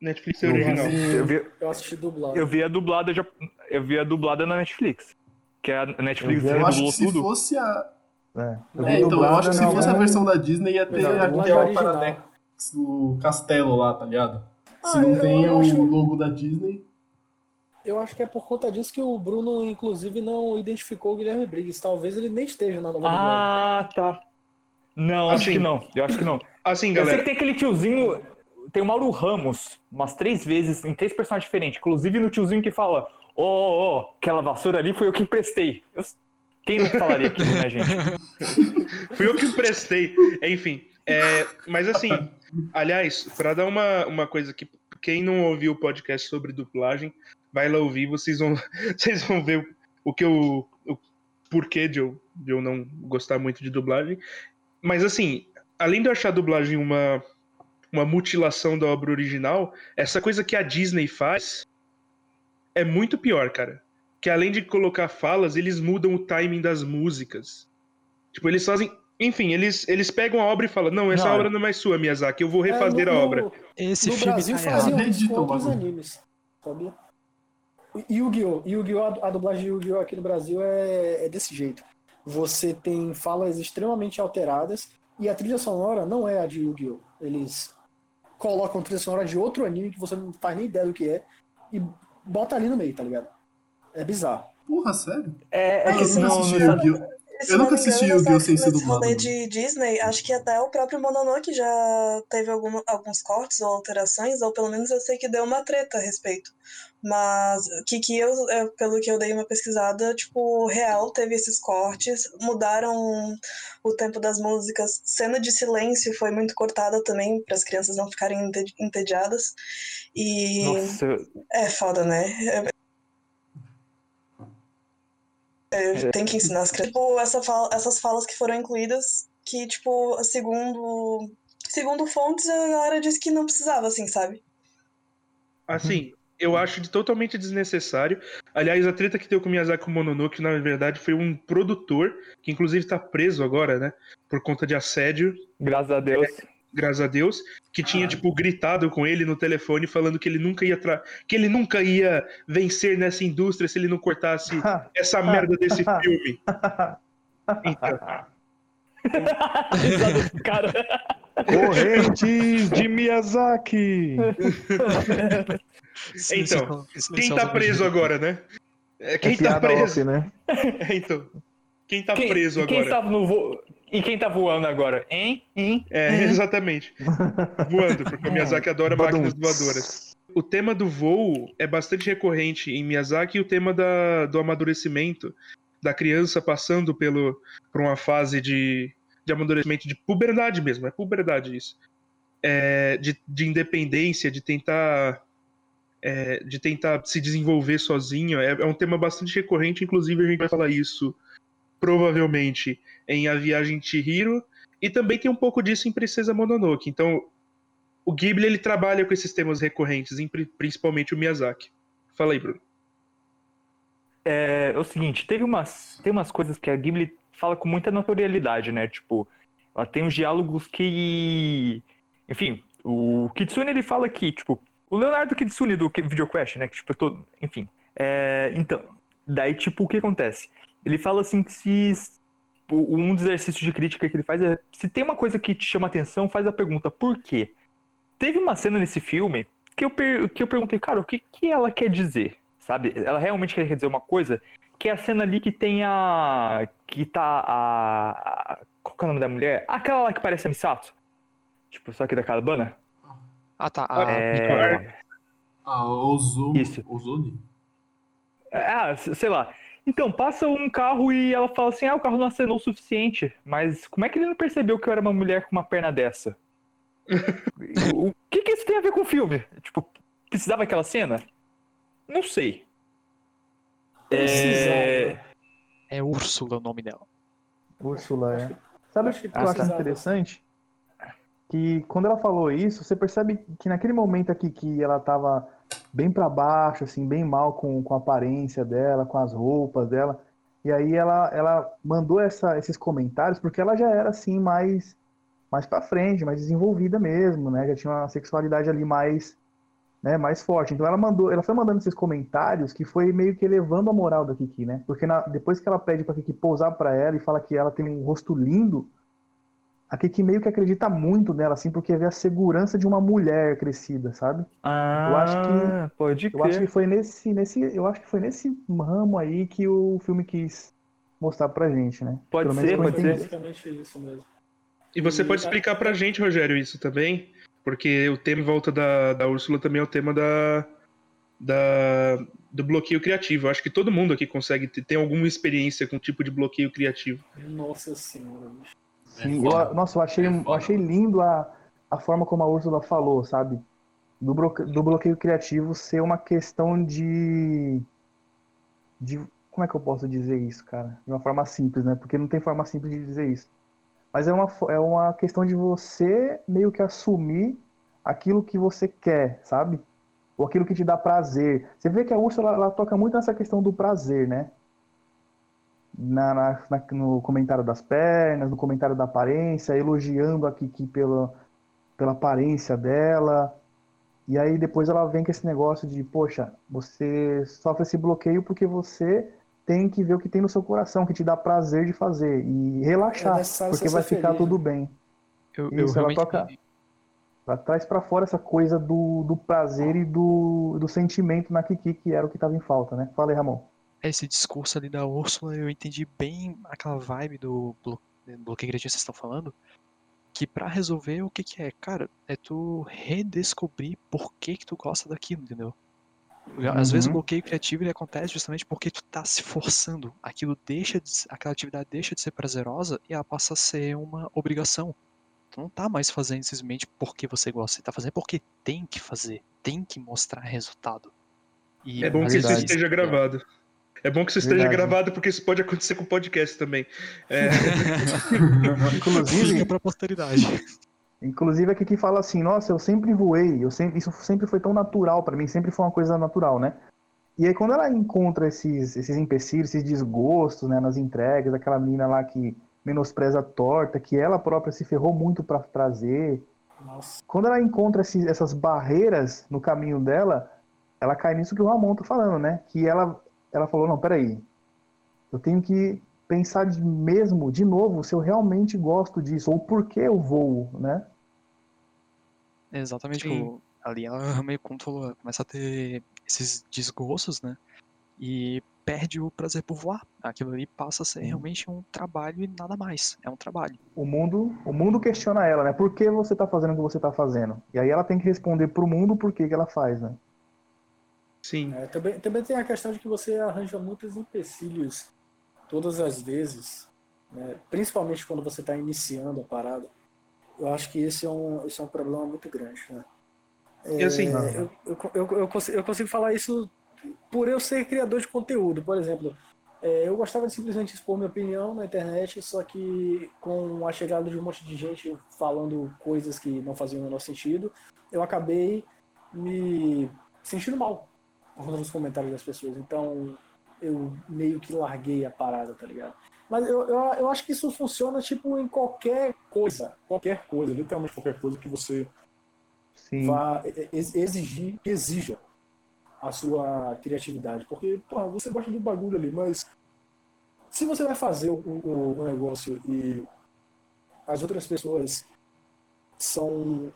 Netflix é Eu original. Eu vi, Eu assisti dublado. eu vi a dublada, já- eu vi a dublada na Netflix. Que a Netflix Eu vi- Eu acho que se tudo. fosse a. É, eu É, vi então, eu dublada acho que se fosse a versão da Disney ia ter aquele. Paradex do castelo lá, tá ligado? Se Ah, não eu- tem o acho- logo da Disney. Eu acho que é por conta disso que o Bruno, inclusive, não identificou o Guilherme Briggs. Talvez ele nem esteja na nova dublagem. Ah, tá. Não, acho Assim, que não. Eu acho que não. Assim, Eu sei galera, que tem aquele tiozinho. Tem o Mauro Ramos, umas três vezes, em três personagens diferentes. Inclusive no tiozinho que fala: Ô, ô, ô, aquela vassoura ali foi eu que emprestei. Eu- Quem não falaria aquilo, né, gente? fui eu que emprestei. Enfim, é, mas assim, aliás, pra dar uma, uma coisa que quem não ouviu o podcast sobre dublagem, vai lá ouvir, vocês vão, vocês vão ver o que eu. O porquê de eu, de eu não gostar muito de dublagem. Mas assim, além de eu achar a dublagem uma, uma mutilação da obra original, essa coisa que a Disney faz é muito pior, cara. Que além de colocar falas, eles mudam o timing das músicas. Tipo, eles fazem. Enfim, eles, eles pegam a obra e falam: Não, essa Não, obra não é mais sua, Miyazaki, eu vou É, refazer no- a no- obra. Esse no filme Brasil tá faziam isso Acredito, com outros animes, sabia? E Yu-Gi-Oh! Yu-Gi-Oh! a- A dublagem de Yu-Gi-Oh! aqui no Brasil é, é desse jeito. Você tem falas extremamente alteradas e a trilha sonora não é a de Yu-Gi-Oh! Eles colocam trilha sonora de outro anime que você não faz nem ideia do que é e bota ali no meio, tá ligado? É bizarro. Porra, sério? É, é Eu que nunca não, assisti não- Yu-Gi-Oh! Se Eu nunca assisti Yu-Gi-Oh! sem ser dublado. rolê de Disney, acho que até o próprio Mononoke já teve algum, alguns cortes ou alterações, ou pelo menos eu sei que deu uma treta a respeito. Mas que, que eu, eu- pelo que eu dei uma pesquisada, tipo, real teve esses cortes, mudaram o tempo das músicas, cena de silêncio foi muito cortada também, para as crianças não ficarem ente- entediadas. E Nossa, é foda, né? É- é, tem que ensinar as crianças. Tipo, essa fala- essas falas que foram incluídas, que, tipo, segundo, segundo fontes, a galera disse que não precisava, assim, sabe? Assim, eu acho de totalmente desnecessário. Aliás, a treta que deu com o Miyazaki Mononoke, na verdade, foi um produtor, que inclusive tá preso agora, né? Por conta de assédio, graças a Deus. graças a Deus, que tinha, tipo, gritado com ele no telefone, falando que ele nunca ia tra... que ele nunca ia vencer nessa indústria se ele não cortasse essa merda desse filme. Então, cara. Correntes de Miyazaki! Então, quem tá preso agora, né? É, Quem É tá preso? né? É, então. Quem tá preso e quem agora? está no vo... E quem tá voando agora? Hein? Hein? É, exatamente. Voando, porque o Miyazaki adora máquinas voadoras. O tema do voo é bastante recorrente em Miyazaki e o tema da, do amadurecimento da criança passando pelo, por uma fase de, de amadurecimento, de puberdade mesmo, é puberdade isso. É, de, de independência, de tentar é, de tentar se desenvolver sozinho. É, é um tema bastante recorrente, inclusive a gente vai falar isso provavelmente em A Viagem de Chihiro, e também tem um pouco disso em Princesa Mononoke. Então, o Ghibli ele trabalha com esses temas recorrentes, principalmente o Miyazaki. Fala aí, Bruno. É, é o seguinte, teve umas, tem umas coisas que a Ghibli fala com muita naturalidade, né? Tipo, ela tem uns diálogos que. Enfim, o Kitsune ele fala que, tipo, o Leonardo Kitsune do VideoQuest, né? Que, tipo, todo. Enfim. É, então, daí, tipo, o que acontece? Ele fala assim que se. Um dos exercícios de crítica que ele faz é: se tem uma coisa que te chama atenção, faz a pergunta, por quê? Teve uma cena nesse filme que eu, per- que eu perguntei, cara, o que, que ela quer dizer? sabe? Ela realmente quer dizer uma coisa, que é a cena ali que tem a. que tá a. qual que é o nome da mulher? Aquela lá que parece a Misato. Tipo, só que da cabana. Ah, tá. A... É. Ah, Ozone. Isso. Ozone? Ah, s- sei lá. Então, passa um carro e ela fala assim: ah, o carro não acenou o suficiente. Mas como é que ele não percebeu que eu era uma mulher com uma perna dessa? o que, que isso tem a ver com o filme? Tipo, precisava aquela cena? Não sei. É... É Úrsula o nome dela. Úrsula, é. Sabe o que que eu acho precisava. interessante? Que quando ela falou isso, você percebe que naquele momento aqui que ela tava bem pra baixo, assim, bem mal com, com a aparência dela, com as roupas dela. E aí ela, ela mandou essa, esses comentários porque ela já era assim mais mais para frente, mais desenvolvida mesmo, né? Já tinha uma sexualidade ali mais né, mais forte. Então ela mandou, ela foi mandando esses comentários que foi meio que elevando a moral da Kiki, né? Porque na- depois que ela pede pra Kiki pousar pra ela e fala que ela tem um rosto lindo, a Kiki meio que acredita muito nela, assim, porque vê a segurança de uma mulher crescida, sabe? Ah, Eu acho que- pode Eu acho que crer. foi nesse, nesse, eu acho que foi nesse ramo aí que o filme quis mostrar pra gente, né? Pode Pelo ser, pode ser. basicamente isso mesmo. E você E pode explicar pra gente, Rogério, isso também? Porque o tema em volta da, da Úrsula também é o tema da, da, do bloqueio criativo. Eu acho que todo mundo aqui consegue ter, tem alguma experiência com tipo de bloqueio criativo. Nossa senhora. Sim, eu- nossa, eu achei, eu achei lindo a, a forma como a Úrsula falou, sabe? Do, bloque- do bloqueio criativo ser uma questão de, de. Como é que eu posso dizer isso, cara? De uma forma simples, né? Porque não tem forma simples de dizer isso. Mas é uma, é uma questão de você meio que assumir aquilo que você quer, sabe? Ou aquilo que te dá prazer. Você vê que a Úrsula, ela, ela toca muito nessa questão do prazer, né? na, na- na- no comentário das pernas, no comentário da aparência, elogiando a Kiki pela, pela aparência dela. E aí depois ela vem com esse negócio de, poxa, você sofre esse bloqueio porque você tem que ver o que tem no seu coração, que te dá prazer de fazer e É relaxar, necessário porque você vai ficar feliz, tudo né? bem. Eu, eu Isso, ela realmente. toca- Ela traz pra fora essa coisa do, do prazer e do, do sentimento na Kiki, que era o que estava em falta, né? Fala aí, Ramon. Esse discurso ali da Úrsula, eu entendi bem aquela vibe do blo- bloqueio criativo que vocês estão falando. Que pra resolver, o que que é? Cara, é tu redescobrir por que que tu gosta daquilo, entendeu? Às vezes o Uhum. bloqueio criativo ele acontece justamente porque tu tá se forçando. Aquilo deixa de, aquela atividade deixa de ser prazerosa e ela passa a ser uma obrigação. Tu não tá mais fazendo simplesmente porque você gosta, você tá fazendo porque tem que fazer, tem que mostrar resultado. E É bom que isso esteja gravado. É bom que isso esteja Verdade. gravado, porque isso pode acontecer com o podcast também. É, Inclusive, Fica pra posteridade. Inclusive, a Kiki fala assim: Nossa, eu sempre voei, eu sempre, isso sempre foi tão natural pra mim, sempre foi uma coisa natural, né? E aí, quando ela encontra esses, esses empecilhos, esses desgostos, né, nas entregas, aquela menina lá que menospreza a torta, que ela própria se ferrou muito pra trazer, Nossa. quando ela encontra esses- essas barreiras no caminho dela, ela cai nisso que o Ramon tá falando, né? Que ela, ela falou: Não, peraí, eu tenho que pensar de mesmo, de novo, se eu realmente gosto disso, ou por que eu vou, né? Exatamente, tipo, ali ela meio ela começa a ter esses desgostos, né? E perde o prazer por voar. Aquilo ali passa a ser realmente um trabalho e nada mais. É um trabalho. o mundo, o mundo questiona ela, né? Por que você tá fazendo o que você tá fazendo? E aí ela tem que responder pro mundo por que que ela faz, né? sim. É, também, também tem a questão de que você arranja muitos empecilhos todas as vezes, né? principalmente quando você está iniciando a parada. Eu acho que esse é um, esse é um problema muito grande. Né? Assim, É, eu, eu, eu, eu consigo, eu consigo falar isso por eu ser criador de conteúdo. Por exemplo, é, eu gostava de simplesmente expor minha opinião na internet, só que com a chegada de um monte de gente falando coisas que não faziam o menor sentido, eu acabei me sentindo mal nos comentários das pessoas. Então eu meio que larguei a parada, tá ligado? Mas eu, eu, eu acho que isso funciona tipo em qualquer coisa. Qualquer coisa, literalmente qualquer coisa que você Sim. vá ex- exigir, exija a sua criatividade. Porque, porra, você gosta do bagulho ali, mas se você vai fazer o, o, o negócio e as outras pessoas são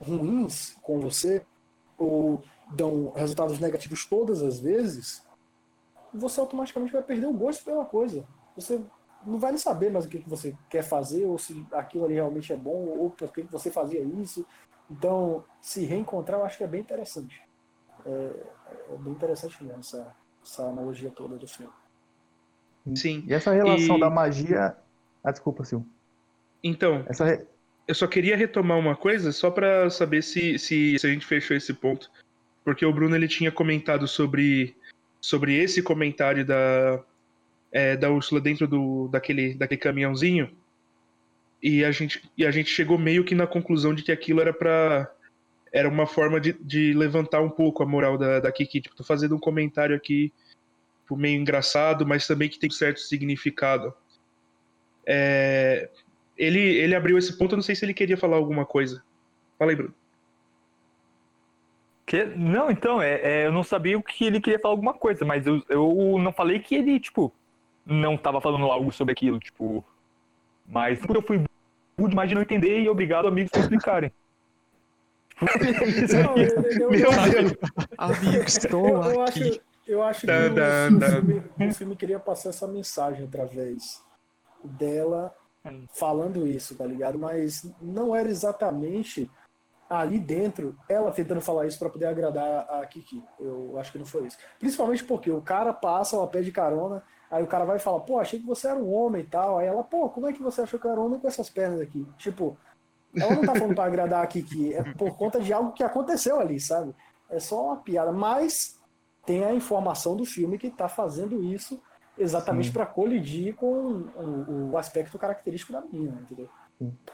ruins com você, ou dão resultados negativos todas as vezes, você automaticamente vai perder o gosto pela coisa. Você não vai nem saber mais o que que você quer fazer, ou se aquilo ali realmente é bom, ou por que que você fazia isso. Então, se reencontrar, eu acho que é bem interessante. É, é bem interessante mesmo essa, essa analogia toda do filme. Sim. E essa relação E- da magia. Ah, desculpa, Sil. Então, Essa re- eu só queria retomar uma coisa, só pra saber se, se, se a gente fechou esse ponto. Porque o Bruno ele tinha comentado sobre, sobre esse comentário da, é, da Úrsula dentro do, daquele, daquele caminhãozinho. E a, gente, e a gente chegou meio que na conclusão de que aquilo era pra. Era uma forma de, de levantar um pouco a moral da, da Kiki. Tipo, tô fazendo um comentário aqui tipo, meio engraçado, mas também que tem certo significado. É, ele, ele abriu esse ponto, eu não sei se ele queria falar alguma coisa. Fala aí, Bruno. Que- Não, então, é, é, eu não sabia o que ele queria falar alguma coisa, mas eu, eu não falei que ele, tipo, não tava falando algo sobre aquilo, tipo. Mas eu fui burro demais de não entender e obrigado, amigos, por explicarem. Não, eu, eu- Meu eu- Deus. Amigos, estou eu, aqui. acho, eu acho que Tá, o, tá, o tá. filme, o filme queria passar essa mensagem através dela falando isso, tá ligado? Mas não era exatamente ali dentro ela tentando falar isso pra poder agradar a Kiki. Eu acho que não foi isso. Principalmente porque o cara passa, ela pede carona, aí o cara vai e fala, pô, achei que você era um homem e tal. Aí ela, pô, como é que você achou homem com essas pernas aqui? Tipo, ela não tá falando pra agradar a Kiki, é por conta de algo que aconteceu ali, sabe? É só uma piada, mas tem a informação do filme que tá fazendo isso exatamente pra colidir com o, o aspecto característico da menina, entendeu?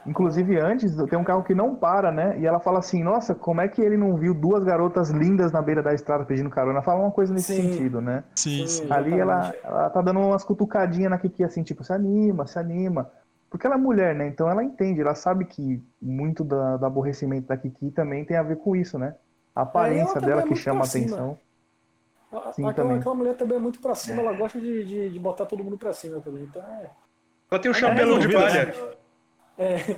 Inclusive, antes, tem um carro que não para, né? E ela fala assim: Nossa, como é que ele não viu duas garotas lindas na beira da estrada pedindo carona? Fala uma coisa nesse Sim. sentido, né? Sim, sim. Ali ela, ela tá dando umas cutucadinhas na Kiki, assim, tipo, se anima, se anima. Porque ela é mulher, né? Então ela entende, ela sabe que muito da- do aborrecimento da Kiki também tem a ver com isso, né? A aparência também dela é que chama cima. atenção. A- Sim, aquela, também. aquela mulher também é muito pra cima, ela gosta de, de, de botar todo mundo pra cima também. Então é. Ela tem um chapelão de palha. É,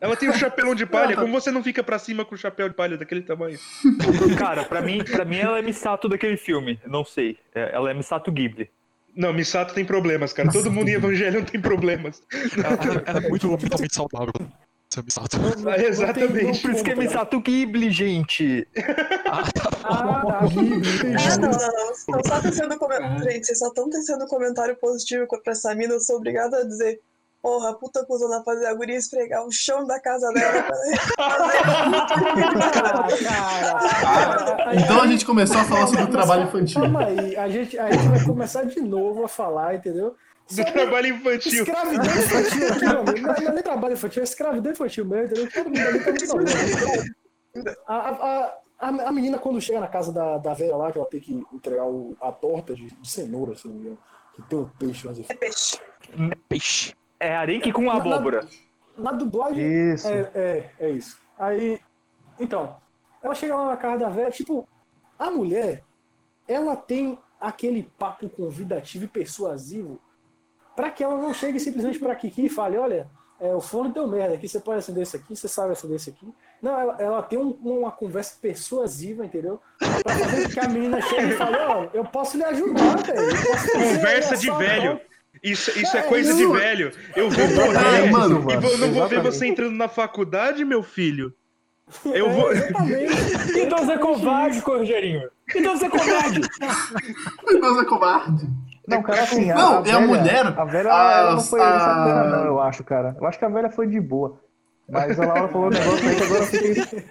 Ela tem um chapelão de palha. Como você não fica pra cima com o chapéu de palha daquele tamanho? Cara, pra mim, pra mim ela é Misato daquele filme. Não sei. É, Ela é Misato Ghibli. Não, Misato tem problemas, cara. Todo mundo em Evangelion tem problemas. Ela, ela- é muito mentalmente saudável. Seu Misato. Ah, exatamente. não Por isso que é né? Misato Ghibli, gente. Ah, tá, Ghibli. Ah, não, não, não. Estão só tecendo comentário. Gente, vocês só estão tecendo comentário positivo pra essa mina. Eu sou obrigada a dizer. Porra, puta cuzona fazer a guria esfregar o chão da casa dela Ah, cara. Então a gente começou a falar sobre o trabalho infantil. Calma aí, a gente, a gente vai começar de novo a falar, entendeu? Do trabalho infantil. Escravidão infantil aqui, meu amigo. Não é não é nem trabalho infantil, é escravidão infantil mesmo, entendeu? Todo mundo ali tá muito a, a, a, a- menina, quando chega na casa da, da velha lá, que ela tem que entregar o- a torta de, de cenoura, se não me engano, que tem um peixe, mas enfim. É peixe. Peixe. É arenque com abóbora. Na dublagem, Isso. É, é, é isso. Aí, então, ela chega lá na casa da velha, tipo, a mulher, ela tem aquele papo convidativo e persuasivo pra que ela não chegue simplesmente pra Kiki e fale, olha, é, o fone deu merda aqui, você pode acender esse aqui, você sabe acender esse aqui. Não, ela, ela tem um- uma conversa persuasiva, entendeu? Pra fazer com que a menina chegue e fale, ó, eu posso lhe ajudar, velho. Conversa de velho. Volta." Isso, isso é É coisa de isso. velho. Eu vou É, morrer. mano. E vou- não vou ver você entrando na faculdade, meu filho. Eu É, vou. exatamente. Então você é covarde, Rogerinho. Então você é covarde. Deus é covarde. Não, cara, assim, a, Não, a a velha, mulher, A velha ela não foi a- sacana, não, eu acho, cara. Eu acho que a velha foi de boa. Mas a Laura falou um negócio aí que agora eu fiquei.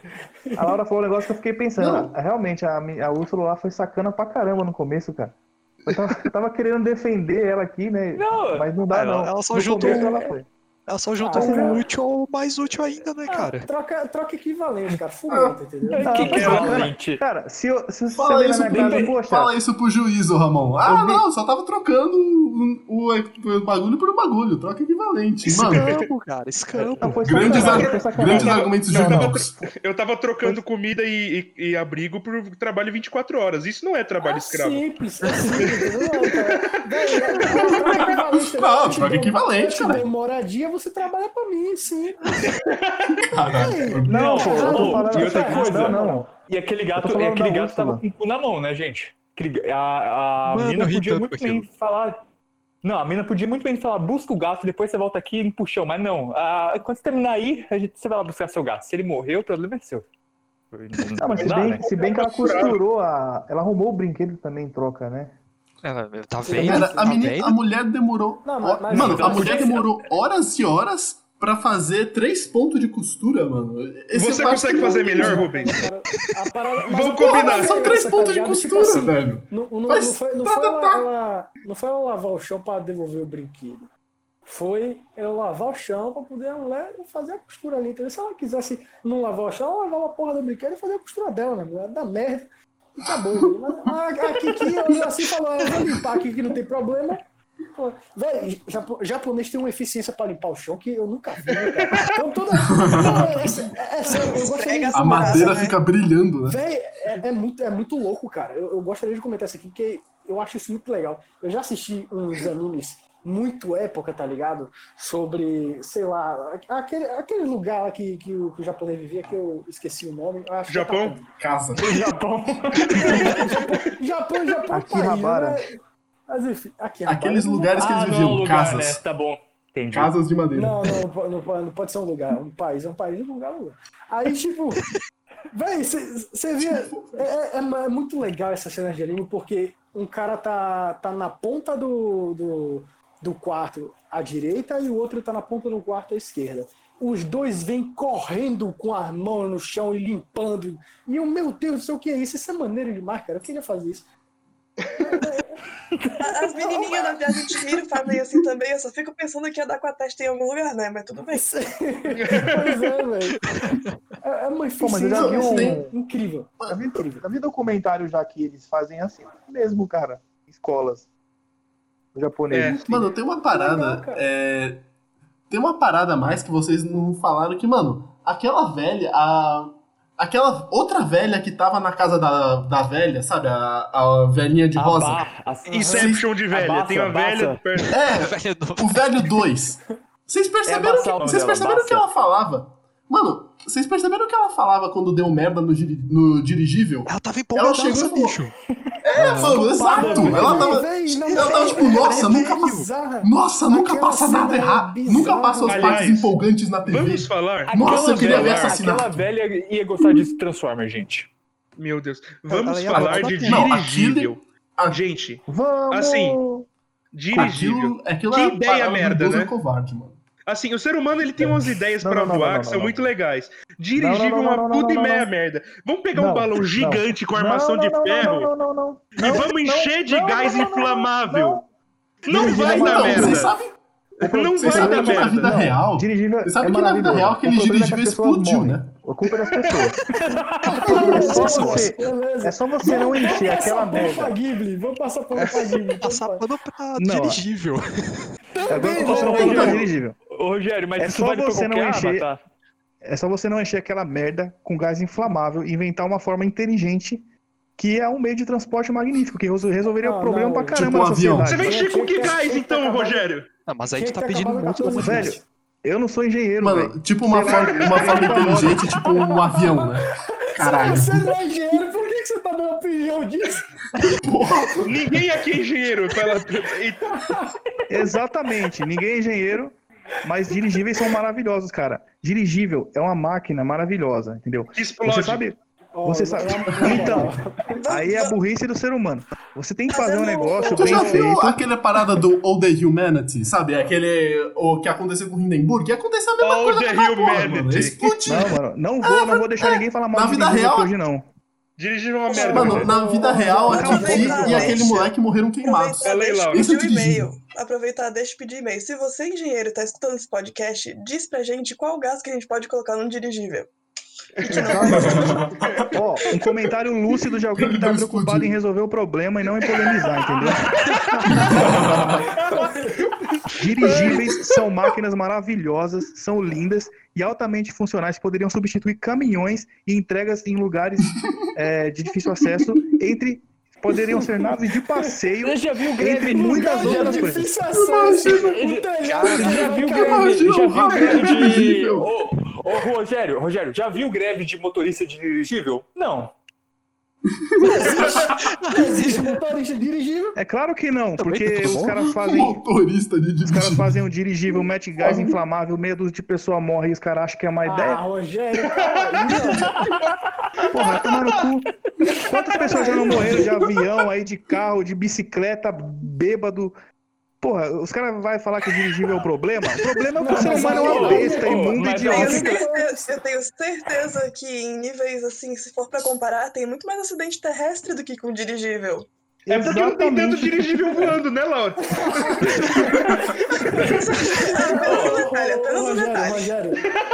A Laura falou um negócio que eu fiquei pensando. Não. Realmente, a, a Úrsula lá foi sacana pra caramba no começo, cara. Eu tava, eu tava querendo defender ela aqui, né? Não, Mas não dá, ela- não. ela só no juntou começo ela foi. Ela só juntou Ah, o cara. útil ao mais útil ainda, né, Ah, cara? troca, troca equivalente, cara. Fumenta, entendeu? Não, que que é sacana. valente? Cara, se, eu, se você Fala vê na isso, bem- poxa, Fala isso pro juízo, Ramon. Ah, Eu vi- não, só tava trocando o, o- o bagulho por um bagulho. Troca equivalente. Mano, Escampo, cara, escampo. não, grandes, ar- grandes argumentos Não. Eu tava trocando comida e, e- e abrigo por trabalho 24 horas. Isso não é trabalho Ah, escravo. simples, é simples? Não, cara. É, equivalente? Não, troca equivalente, cara. dou moradia, você trabalha pra mim, sim. Caralho. Não, pô, eu tô Ô, falando e outra não, coisa, Não, não. E aquele gato, e aquele gato tava com o cu na mão, né, gente? A, a Mano, mina podia muito bem aquilo. falar. Não, a mina podia muito bem falar, busca o gato, depois você volta aqui e limpa o chão. Mas não, a- quando você terminar aí, a gente, você vai lá buscar seu gato. Se ele morrer, o problema é seu. Ah, mas se Não dá, bem, né? se bem que ela costurou a. Ela arrumou o brinquedo também em troca, né? Ela tá velha, Cara, tá a, menina, velha. a mulher demorou. Não, mas- mas- mano, a mulher demorou horas e horas pra fazer três pontos de costura, mano. Esse Você é consegue fazer melhor, Rubens? Vamos combinar. São três essa, pontos tá de? Tipo costura, assim, velho. Não, não, Mas não foi, não, tá, foi tá, ela, tá. ela- não foi ela lavar o chão pra devolver o brinquedo. Foi ela lavar o chão pra poder a mulher fazer a costura ali. Entendeu? Se ela quisesse não lavar o chão, ela lavava a porra do brinquedo e fazia a costura dela, né? Dá merda. E acabou. velho. Mas a, a Kiki, assim falou, eu vou limpar aqui que não tem problema. Japo- japonês tem uma eficiência pra limpar o chão que eu nunca vi, né, cara? Então toda. Não, é, é, é sério, eu gostaria de A madeira Nossa, fica brilhando, né? Véi, é, é muito, é muito louco, cara. Eu, eu gostaria de comentar isso aqui, porque eu acho isso muito legal. Eu já assisti uns animes muito época, tá ligado? Sobre, sei lá, aquele, aquele lugar lá que, que, o, que o japonês vivia, que eu esqueci o nome. Acho que é Japão? Casa. Japão. Japão, Japão, Akihabara. país, né? Mas enfim, Akihabara. Aqueles lugares que Ah, eles não, viviam, lugar, casas. né? Tá bom. Entendi. Casas de madeira. Não, não, não, pode- não pode- não pode ser um lugar, um país, é um país, um lugar, é um lugar. Aí, tipo, véi, você vê, é, é- é muito legal essa cena de anime, porque um cara tá, tá na ponta do, do, do quarto à direita e o outro tá na ponta do quarto à esquerda. Os dois vêm correndo com as mãos no chão e limpando. E eu, meu Deus do céu, o que é isso? Isso é maneiro demais, cara. Eu queria fazer isso. As menininhas da viagem de Hiro fazem assim também. Eu só fico pensando que ia dar com a testa em algum lugar, né? Mas tudo bem. pois é, velho. É, é uma Pô, mas eu já vi eficiência um- incrível. Já vi, já vi documentário já que eles fazem assim mesmo, cara. Escolas. O japonês. Mano, tem uma parada. É, Tem uma parada a mais que vocês não falaram que, mano, aquela velha, a. Aquela outra velha que tava na casa da, da velha, sabe? A, a velhinha de A rosa. bar- a- Inception de velha. Abassa, Tem velha. É, Velha do- o velho 2. Vocês perceberam, Abassa que, vocês perceberam o que ela falava? Mano, vocês perceberam o que ela falava quando deu merda no, no dirigível? Ela tava Ela chegou e falou- bicho. É, mano, exato. Ela tava. Ela tava tipo, nossa, é nunca bizarra. Nossa, nunca passa nada é errado. Nunca passa as partes empolgantes na TV. Vamos falar. Nossa, eu queria ver assassinato. Aquela velha ia gostar de Transformer, gente. Meu Deus. Vamos falar de quem? Não, dirigível. a- Gente, Vamos! Assim, dirigível. Aquilo, aquilo Que é ideia merda, né? covarde, mano. Assim, o ser humano ele tem umas ideias Não, pra não, não, voar não, que não, são não. muito legais. Dirigível é Não, não, uma não, não, puta e não, meia não. merda. Vamos pegar um Não, balão não. gigante com Não, armação não, de não, ferro Não, não, não, não. e Não, vamos encher de não, gás não, não, não, inflamável. não. Não, vai é dar merda. Não vocês vai dar na merda. vida real. Dirigível Você sabe é que na vida real aquele é que dirigível pessoas explodiu, morrem. né? A culpa é das pessoas. É só você, é só você não encher aquela merda. Ghibli. Vamos passar pano pra Ghibli. Passar pano pra Não, dirigível. Agora eu tô passando não, não. dirigível. Ô, Rogério, mas É isso só vale você não encher- arma, tá? É só você não encher aquela merda com gás inflamável e inventar uma forma inteligente que é um meio de transporte magnífico, que resol- resolveria Não, o problema não, pra tipo caramba um na avião. Você vai encher com que gás então, Rogério? Ah, mas aí tu tá pedindo muito da Velho, eu não sou engenheiro, Mano, velho. tipo uma forma, uma forma inteligente, tipo um avião, né? Caralho. Se você não é engenheiro, por que você tá dando opinião disso? Ninguém aqui é engenheiro. Eita. Exatamente, ninguém é engenheiro, mas dirigíveis são maravilhosos, cara. Dirigível é uma máquina maravilhosa, entendeu? Que explode. Você sabe, Você sabe- Então, aí é a burrice do ser humano. Você tem que fazer um negócio Tu bem já viu feito. aquela parada do All the Humanity, sabe? Aquele. O que aconteceu com Hindenburg? E aconteceu a mesma All coisa the aquela porra, Humanity. mano. Explodiu. Não, mano, não vou, não vou deixar ninguém falar mal Na de vida dirigível real- hoje, não. Dirigir uma merda. Mano, na vida real, a Kiki e aquele moleque morreram queimados. Laura. eu Isso é dirigível. Aproveitar, deixa eu pedir e-mail. Se você, engenheiro, tá escutando esse podcast, diz pra gente qual gás que a gente pode colocar no dirigível. Ó, um comentário lúcido de alguém que tá Não preocupado em resolver o problema e não em polemizar, entendeu? Dirigíveis são máquinas maravilhosas, são lindas e altamente funcionais que poderiam substituir caminhões e entregas em lugares é, de difícil acesso entre poderiam ser naves de passeio Você já viu greve? entre muitas é outras coisas. O telhado Você já viu greve? Imagina Já viu de. Ô, ô, Rogério, Rogério, já viu greve de motorista de dirigível? Não. Existe motorista dirigível. É claro que não, porque tá os caras fazem. Motorista de Os caras dirigível. fazem um dirigível, mete gás inflamável, meia dúzia de pessoa morre e os caras acham que é uma Ah, ideia. Rogério, aí, mano. Porra, tomar no cu. Quantas pessoas já não morreram de avião, aí de carro, de bicicleta, bêbado? Porra, os caras vão falar que o dirigível é o problema? O problema é que o ser humano é uma besta, Ô, imundo e idiota. eu tenho certeza que em níveis assim, se for pra comparar, tem muito mais acidente terrestre do que com dirigível. É porque não tem tanto dirigível voando, né, Laura? apenas um detalhe, apenas um Rogério. Rogério,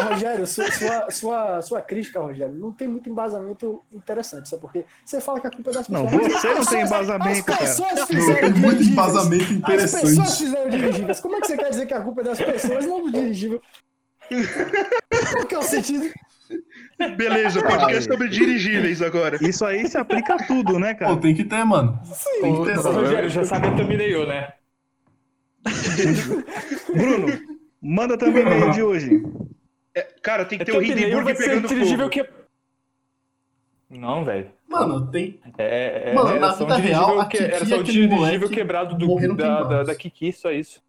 Rogério, sua, sua, sua, sua crítica, Rogério, não tem muito embasamento interessante, sabe por quê? Você fala que a culpa é das Não, pessoas. você não tem embasamento, As cara. pessoas Não, fizeram tem muito embasamento As pessoas interessante. fizeram dirigíveis. Como é que você quer dizer que a culpa é das pessoas, não do dirigível? Qual que é o sentido? Beleza, podcast sobre dirigíveis agora. Isso aí se aplica a tudo, né, Pô, cara? tem que ter, mano. Tem que ter. Ô, Rogério, já sabe a thumbnail, né? Bruno, manda também e-mail de hoje. É, cara, tem que ter É o que thumbnail Hindenburg pegando dirigível fogo. que... Não, velho. Mano, tem. É, é, Mano, era na só um vida real, dirigível a que, Kiki era só o aquele dirigível moleque quebrado do, da, da, da Kiki, só isso.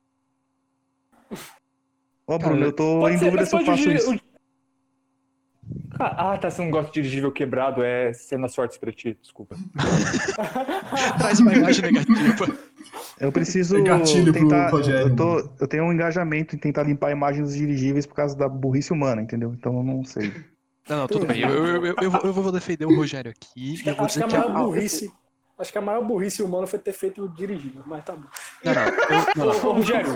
Ó, Bruno, eu tô Pode em ser, dúvida se eu faço dirigir- isso. O- Ah, tá, você não gosta de dirigível quebrado, é cena sorte pra ti, desculpa. Traz uma imagem negativa. Eu preciso É tentar. Rogério, eu, tô, eu tenho um engajamento em tentar limpar a imagem dos dirigíveis por causa da burrice humana, entendeu? Então eu não sei. Não, não, tudo bem. Eu, eu, eu, eu vou- eu vou defender o Rogério aqui. Eu vou Acho que a que a. maior burrice. Acho que a maior burrice humana foi ter feito o dirigível, mas tá bom. Não, não. eu- não, não. Ô, Rogério,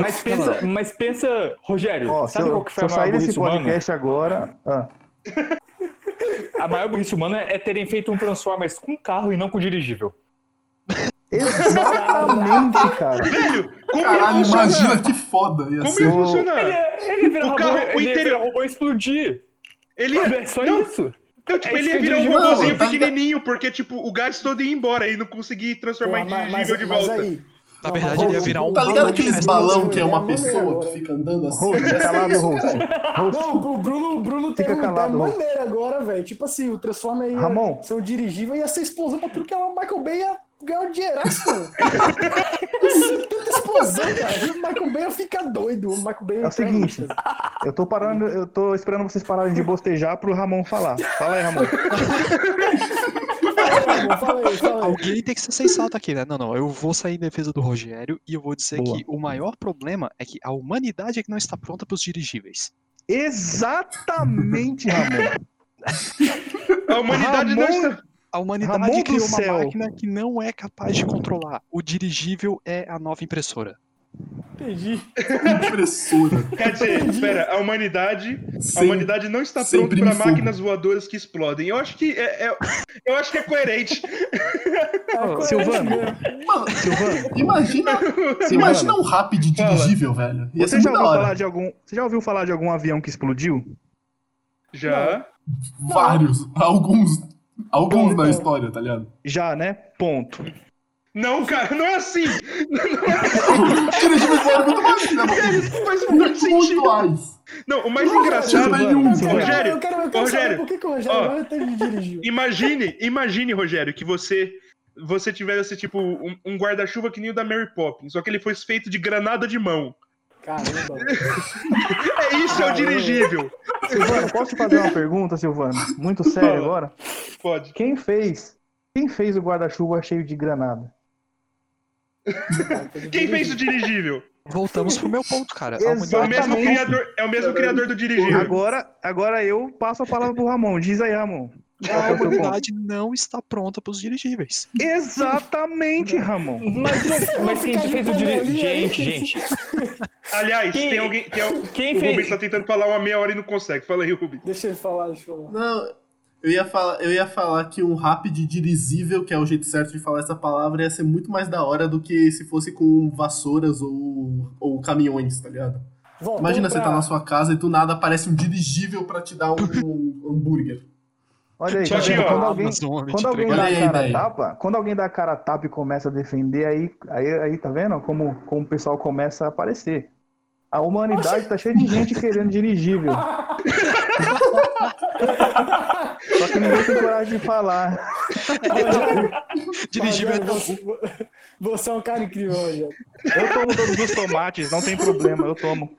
mas pensa, mas pensa, Rogério, sabe eu, qual que foi eu a maior sair desse burrice humana? podcast agora. ah, A maior burrice humana é terem feito um Transformers com carro e não com dirigível. exatamente, cara. Velho, como Caralho, ia funcionar? imagina que foda ia Como ser. ia Ô, funcionar? Ele, é, ele vira O robô, carro- o ele vira interior- robô explodir. Ele ia, É só não, isso. então, tipo, É ele ia virar um dirigível- robôzinho pequenininho, porque, tipo, o gás todo ia embora e não conseguia transformar Porra, em dirigível de volta. aí. Na Não, verdade, ele ia virar um Tá ligado aqueles balão que é uma pessoa que fica andando assim? Host, fica calado, host. Host. Não, o Bruno, o Bruno Fica teve uma calado, maneira agora, velho. Tipo assim, o Transformer ia Ramon. ser o dirigível ia ser explosão pra tudo que o Michael Bay ia ganhar um dinheiraço, tanta explosão, cara. O Michael Bay ia ficar doido. O Michael Bay ia É o seguinte, eu tô parando, eu tô esperando vocês pararem de bostejar pro Ramon falar. Fala aí, Ramon. Alguém tem que ser sensato aqui, né? Não, não. Eu vou sair em defesa do Rogério e eu vou dizer Boa. que o maior problema é que a humanidade é que não está pronta para os dirigíveis. Exatamente, Ramon. A humanidade não Ramon- está... A humanidade Ramon do criou uma céu. máquina que não é capaz de controlar. O dirigível é a nova impressora. Entendi. Impressora. Quer dizer, espera, a humanidade, a Sem- humanidade não está pronta para máquinas voadoras que explodem. Eu acho que é, é- eu acho que é coerente. É, coerente Silvano. Mano, Silvano, imagina, Silvano, imagina um rap de Fala. dirigível, velho. Ia você já da ouviu falar de algum, você já ouviu falar de algum avião que explodiu? Já. Vários. Alguns. Alguns Não, na não. história, tá ligado? Já, né? Ponto. Não, cara, não é assim. Dirigíveis eram muito mais. né? Faz muito Muito sentido. pontuais. Não, o mais Não, engraçado. Quero- Silvano. Rogério, eu quero, eu quero Rogério, por que, que o Rogério ó. não teve dirigível. Imagine, imagine, Rogério, que você você tivesse tipo um, um guarda-chuva que nem o da Mary Poppins, só que ele foi feito de granada de mão. Caramba. É isso, é o Caramba. dirigível. Silvano, posso fazer uma pergunta, Silvano? Muito sério Fala. agora. Pode. Quem fez? Quem fez o guarda-chuva cheio de granada? Quem fez o dirigível? Voltamos pro meu ponto, cara. É o mesmo humanidade criador, é o mesmo criador do dirigível. Agora, agora eu passo a palavra pro Ramon. Diz aí, Ramon. A é humanidade não está pronta para os dirigíveis. Exatamente, Ramon. Mas, mas quem fez o dirigível? Gente, gente. Aliás, Quem- tem alguém. Tem, Quem o fez- Rubens tá tentando falar uma meia hora e não consegue. Fala aí, Rubens. Deixa ele falar, deixa ele falar. Não, eu ia, falar, eu ia falar que um rap de dirigível, que é o jeito certo de falar essa palavra, ia ser muito mais da hora do que se fosse com vassouras ou, ou caminhões, tá ligado? Voltando Imagina você pra- tá na sua casa e do nada aparece um dirigível pra te dar um, um hambúrguer. Olha aí, tá vendo? quando alguém, quando alguém dá a cara a tapa, quando alguém dá a cara a tapa e começa a defender, aí, aí, aí tá vendo como, como o pessoal começa a aparecer. A humanidade tá cheia de gente querendo dirigível. Só que ninguém tem coragem de falar. Dirigível é Rogério, você, você é um cara incrível, Rogério. Eu tomo todos os tomates, não tem problema, eu tomo.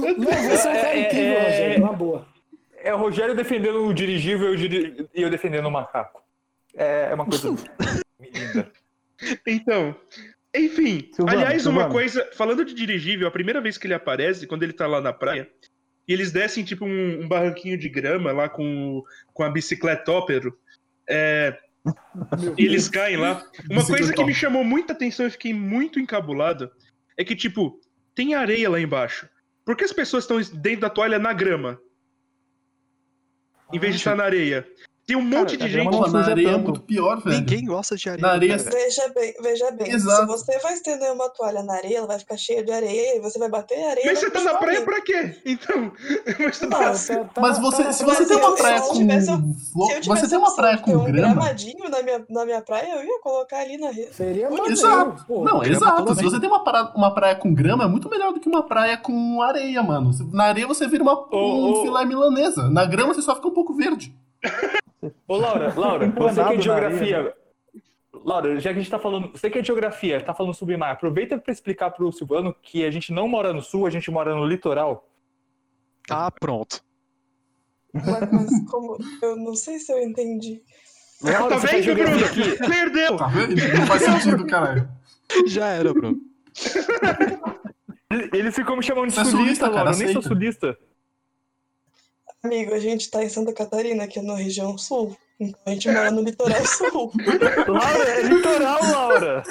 Não, você é um cara É, incrível, é, Rogério, é. na boa. É o Rogério defendendo o dirigível e eu diri- eu defendendo o macaco. É é uma coisa linda. Então, enfim. Silvano, aliás, uma Silvano. coisa, falando de dirigível, a primeira vez que ele aparece, quando ele tá lá na praia, e eles descem tipo um, um barranquinho de grama lá com, com a bicicletópero. É, e eles caem lá. Uma coisa que me chamou muita atenção e fiquei muito encabulado é que, tipo, tem areia lá embaixo. Por que as pessoas estão dentro da toalha na grama? Em vez de estar na areia. Tem um monte Cara, de a gente. não Pô, na areia é muito pior, velho. Ninguém gosta de areia. Na areia- cara. Veja bem, veja bem. Exato. Se você vai estender uma toalha na areia, ela vai ficar cheia de areia e você vai bater a areia. Mas você tá na praia pra quê? Então. Mas Não, tá- tá- tá- Mas tá você, na se você tem uma praia com tivesse- flo- Se eu você tivesse tem uma praia com um grama, gramadinho na minha, na minha praia, eu ia colocar ali na rede. Seria maneiro. Exato. pô. Não, exato. Se você tem uma, uma praia com grama, é muito melhor do que uma praia com areia, mano. Na areia você vira uma, um ô. filé milanesa. Na grama você só fica um pouco verde. Ô, Laura, Laura, você que é geografia. Laura, já que a gente tá falando. Você que é geografia, tá falando sobre mar, aproveita pra explicar pro Silvano que a gente não mora no sul, a gente mora no litoral. Ah, pronto. Mas, como. Eu não sei se eu entendi. Laura, tá vendo, Bruno? aqui. Perdeu! Tá vendo? Não faz sentido, caralho. Já era, Bruno. Eles ficam me chamando de Você é sulista, sulista, cara, Laura. Eu nem sou sulista. Amigo, a gente tá em Santa Catarina, que é na região sul. Então a gente mora no litoral sul. Laura, é litoral, Laura.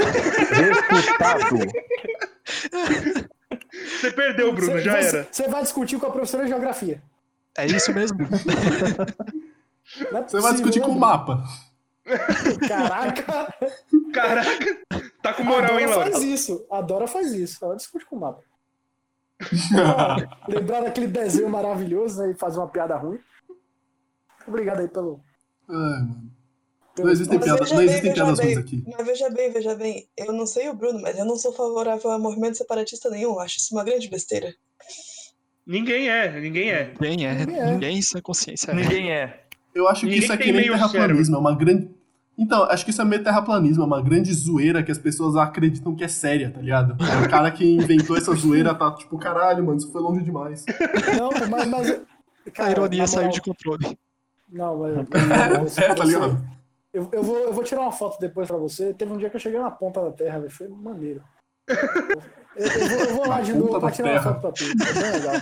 Reputado. Você perdeu, Bruno, Você- já você- era. Você vai discutir com a professora de geografia. É isso mesmo. É Você vai discutir né, com o Bruno? mapa. Caraca. Caraca, tá com moral, Dora hein, Laura? faz isso. A Dora faz isso. Ela discute com o mapa. Lembrar daquele desenho maravilhoso né, e fazer uma piada ruim. Obrigado aí pelo. Ai, mano. pelo Não existem Mas piadas, veja não bem, existem veja piadas bem. ruins aqui. Mas veja bem, veja bem. Eu não sei o Bruno, mas eu não sou favorável a movimento separatista nenhum. Acho isso uma grande besteira. Ninguém é, ninguém é. Ninguém é. Ninguém é. Ninguém sã consciência é. Ninguém é. Eu acho que Ninguém isso é que nem meio terraplanismo, é uma grande. Então, acho que isso é meio terraplanismo, é uma grande zoeira que as pessoas acreditam que é séria, tá ligado? É o cara que inventou essa zoeira tá tipo, caralho, mano, isso foi longe demais. Não, mas. mas A cara, ironia na saiu moral- de controle. Não, mas. É, tá ligado? Eu, eu, vou, eu vou tirar uma foto depois pra você. Teve um dia que eu cheguei na ponta da terra, velho. Foi maneiro. Eu, eu vou, eu vou lá de novo pra tirar uma terra. foto pra tu. É bem legal.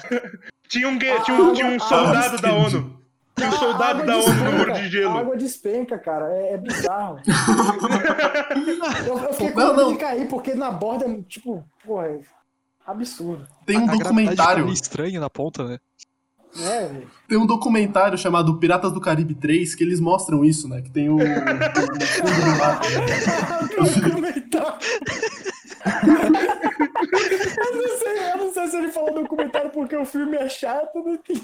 Tinha um, A tinha um, tinha um água- soldado a da ONU. Um A soldado água da ONU no despenca, muro de A gelo. água despenca, cara. É, é bizarro. eu, eu fiquei com medo de cair, porque na borda, é, tipo, porra, é absurdo. Tem um A- a tá documentário, meio estranha na ponta, né? É, velho. tem um documentário chamado Piratas do Caribe 3 que eles mostram isso, né? Que tem o, o, o do mar. Eu não sei, eu não sei se ele falou documentário porque o filme é chato, não tem.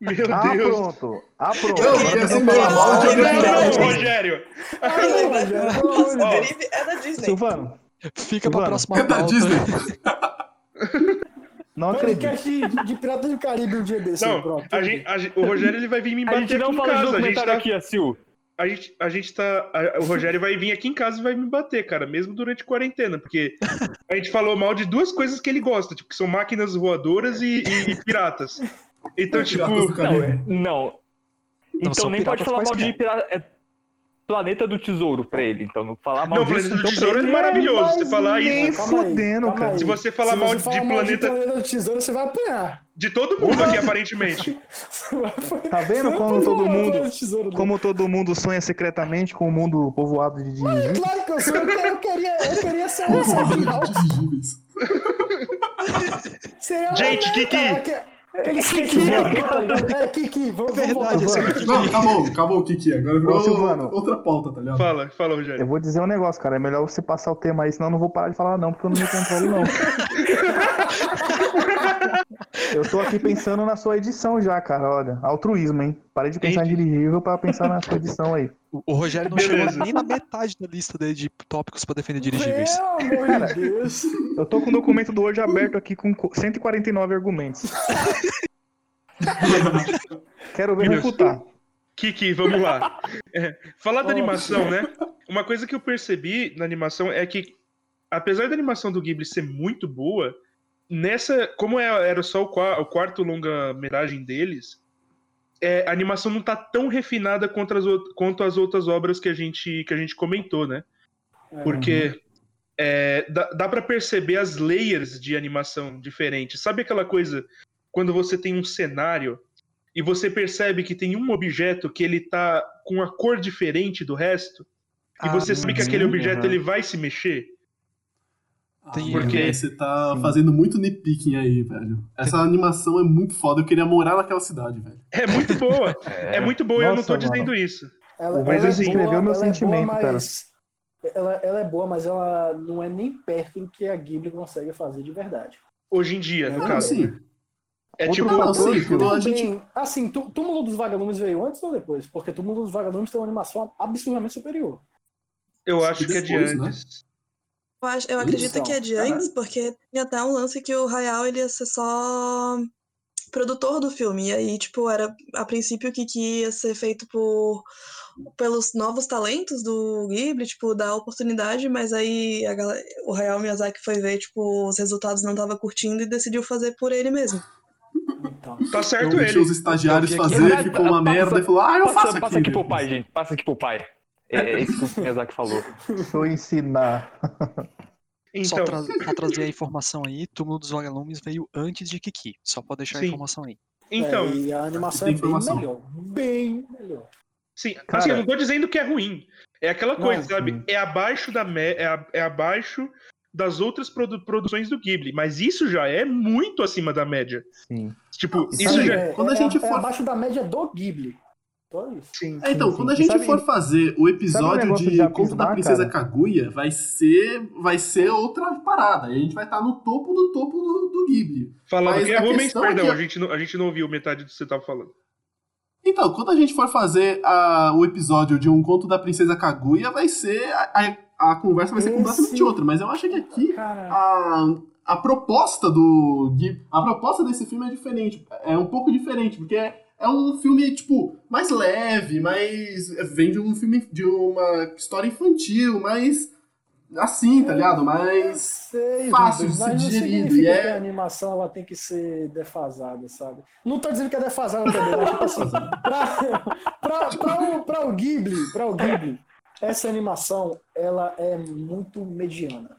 Meu Ah, Deus. pronto. Ah, pronto. Não, Agora assim, vamos falar mal de Não, Rogério. Caribe é da Disney. Silvano, Fica pra Silvano, próxima É da pauta. Disney. não acredito. Podcast de, de Piratas do Caribe um dia desse. Não, pronto. a gente, a gente- o Rogério ele vai vir me A bater gente não aqui em fala de casa. A gente documentário tá, aqui, a Sil. a gente, a gente tá. a- o Rogério vai vir aqui em casa e vai me bater, cara, mesmo durante a quarentena, porque a gente falou mal de duas coisas que ele gosta, tipo, que são máquinas voadoras e, e- e piratas. Então, tipo, do Não, é- não. Então nem pode falar mal de quaisquer. pirata. É Planeta do Tesouro pra ele. Então não falar mal não. Planeta do então, Tesouro é ele maravilhoso. Você falar nem isso aí, fudendo, cara. aí. Se você falar Se mal você de planeta- de planeta do tesouro, você vai apanhar. de todo mundo aqui, aparentemente. Tá vendo como todo mundo- planeta do tesouro? Como todo mundo sonha secretamente com o mundo povoado de. Claro que eu sou. Eu, queria- eu queria, ser um Gente, Kiki. Aquele Kiki, é, Kiki, vamos, vamos. Verdade, Não, acabou, acabou o Kiki. Agora virou Ô, Silvano. outra pauta, tá ligado? Fala, fala, Rogério. Eu vou dizer um negócio, cara. É melhor você passar o tema aí, senão eu não vou parar de falar, não, porque eu não me controlo, não. Eu tô aqui pensando na sua edição já, cara. Olha, altruísmo, hein? Parei de pensar em dirigível pra pensar na sua edição aí. O, Rogério não Beleza. chegou nem na metade da lista dele de tópicos pra defender dirigíveis. Pelo amor de Deus. Eu tô com o documento do Word aberto aqui com co- 149 argumentos. Quero ver Meu refutar. Kiki, vamos lá. É, falar da animação, né? Uma coisa que eu percebi na animação é que, apesar da animação do Ghibli ser muito boa, nessa, como é- era só o, qua- o quarto longa-metragem deles, é, a animação não tá tão refinada quanto as, quanto as outras obras que a gente, que a gente comentou, né? Porque é, dá, dá para perceber as layers de animação diferentes. Sabe aquela coisa quando você tem um cenário e você percebe que tem um objeto que ele tá com a cor diferente do resto e Ah, você sabe que uhum, aquele objeto uhum. ele vai se mexer? Tem- Porque- Ah, Você tá Sim. fazendo muito nitpicking aí, velho. Essa animação é muito foda. Eu queria morar naquela cidade, velho. É muito boa. é muito boa, eu não tô Nossa, dizendo mano. isso. Ela, Mas ela assim- é Escreveu meu ela é sentimento, boa, cara. ela, ela é boa, mas ela não é nem perto do que a Ghibli consegue fazer de verdade. Hoje em dia, no Ah, caso. sim. É Outro tipo, Não, fator, sim, Phil, quando a Tudo gente. assim, Túmulo dos Vagalumes veio antes ou depois? Porque Túmulo dos Vagalumes tem uma animação absurdamente superior. eu acho que é de depois, né? Eu, acho- eu acredito Então, que é de antes, porque tinha até um lance que o Hayao ele ia ser só produtor do filme. E aí, tipo, era a princípio que, que ia ser feito por pelos novos talentos do Ghibli, tipo, dar oportunidade, mas aí a galera, o Hayao Miyazaki foi ver, tipo, os resultados não tava curtindo e decidiu fazer por ele mesmo. Então, Tá certo Deixou os ele. estagiários vi aqui- fazer, ficou uma Passa- merda e falou: Ah, eu Passa, faço passa aqui pro pai, gente. Passa aqui pro pai. É, é isso que o Miyazaki falou. Eu ensinar. Então, Só tra pra trazer a informação aí, Túmulo dos Vagalumes veio antes de Kiki. Só pra deixar Sim. a informação aí. então é, e a animação é bem informação. melhor. Bem melhor. sim, Cara- assim, eu não tô dizendo que é ruim. É aquela Não, coisa, sabe? sim. É abaixo da me... é, a- é abaixo das outras produ- produções do Ghibli, mas isso já é muito acima da média. Sim. Tipo, isso já é, quando a é- gente é for- abaixo da média do Ghibli. Isso. Sim. É, então, Sim, quando a sim. gente Sabe- for fazer o episódio de de Conto da Princesa cara? Kaguya, vai ser, vai ser outra parada. E a gente vai estar no topo do topo do, do Ghibli. Falando Mas que a Rubens, questão é perdão, que- a, gente não, a gente não ouviu metade do que você tava falando. Então, quando a gente for fazer a- o episódio de um conto da Princesa Kaguya, vai ser. A, a- a conversa vai ser Esse- completamente outra. Mas eu acho que aqui a, a proposta do. A proposta desse filme é diferente. É um pouco diferente, porque é, é um filme, tipo, mais leve, mais. Vem de um filme. de uma história infantil, mais. Assim, tá ligado? Mais. sei, fácil de ser mas não digerido, significa e é- que a animação ela tem que ser defasada, sabe? Não tô dizendo que é defasada também, mas tipo assim, pra, pra, pra, o, pra o Ghibli, pra o Ghibli, essa animação, ela é muito mediana,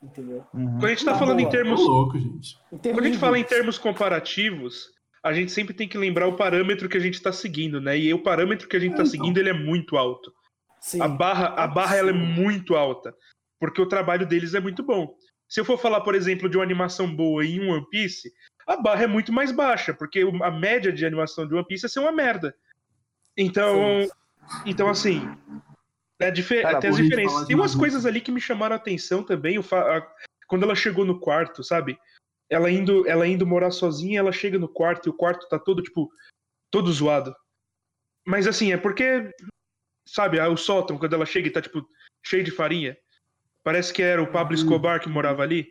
entendeu? Uhum. Quando a gente tá Tá falando em boa. Tô termos. louco, gente. Em termos Quando a gente de fala em termos comparativos, a gente sempre tem que lembrar o parâmetro que a gente tá seguindo, né? E o parâmetro que a gente tá Então. seguindo, ele é muito alto. Sim, A barra, a barra ela é muito alta, porque o trabalho deles é muito bom. Se eu for falar, por exemplo, de uma animação boa em One Piece, a barra é muito mais baixa, porque a média de animação de One Piece é ser uma merda. Então, então assim, é difer Cara, tem as por gente diferenças. Tem umas coisas ali que me chamaram a atenção também, fa- quando ela chegou no quarto, sabe? Ela indo, ela indo morar sozinha, ela chega no quarto e o quarto tá todo, tipo, todo zoado. Mas assim, é porque, sabe, o sótão, quando ela chega e tá, tipo, cheio de farinha. Parece que era o Pablo Escobar que morava ali.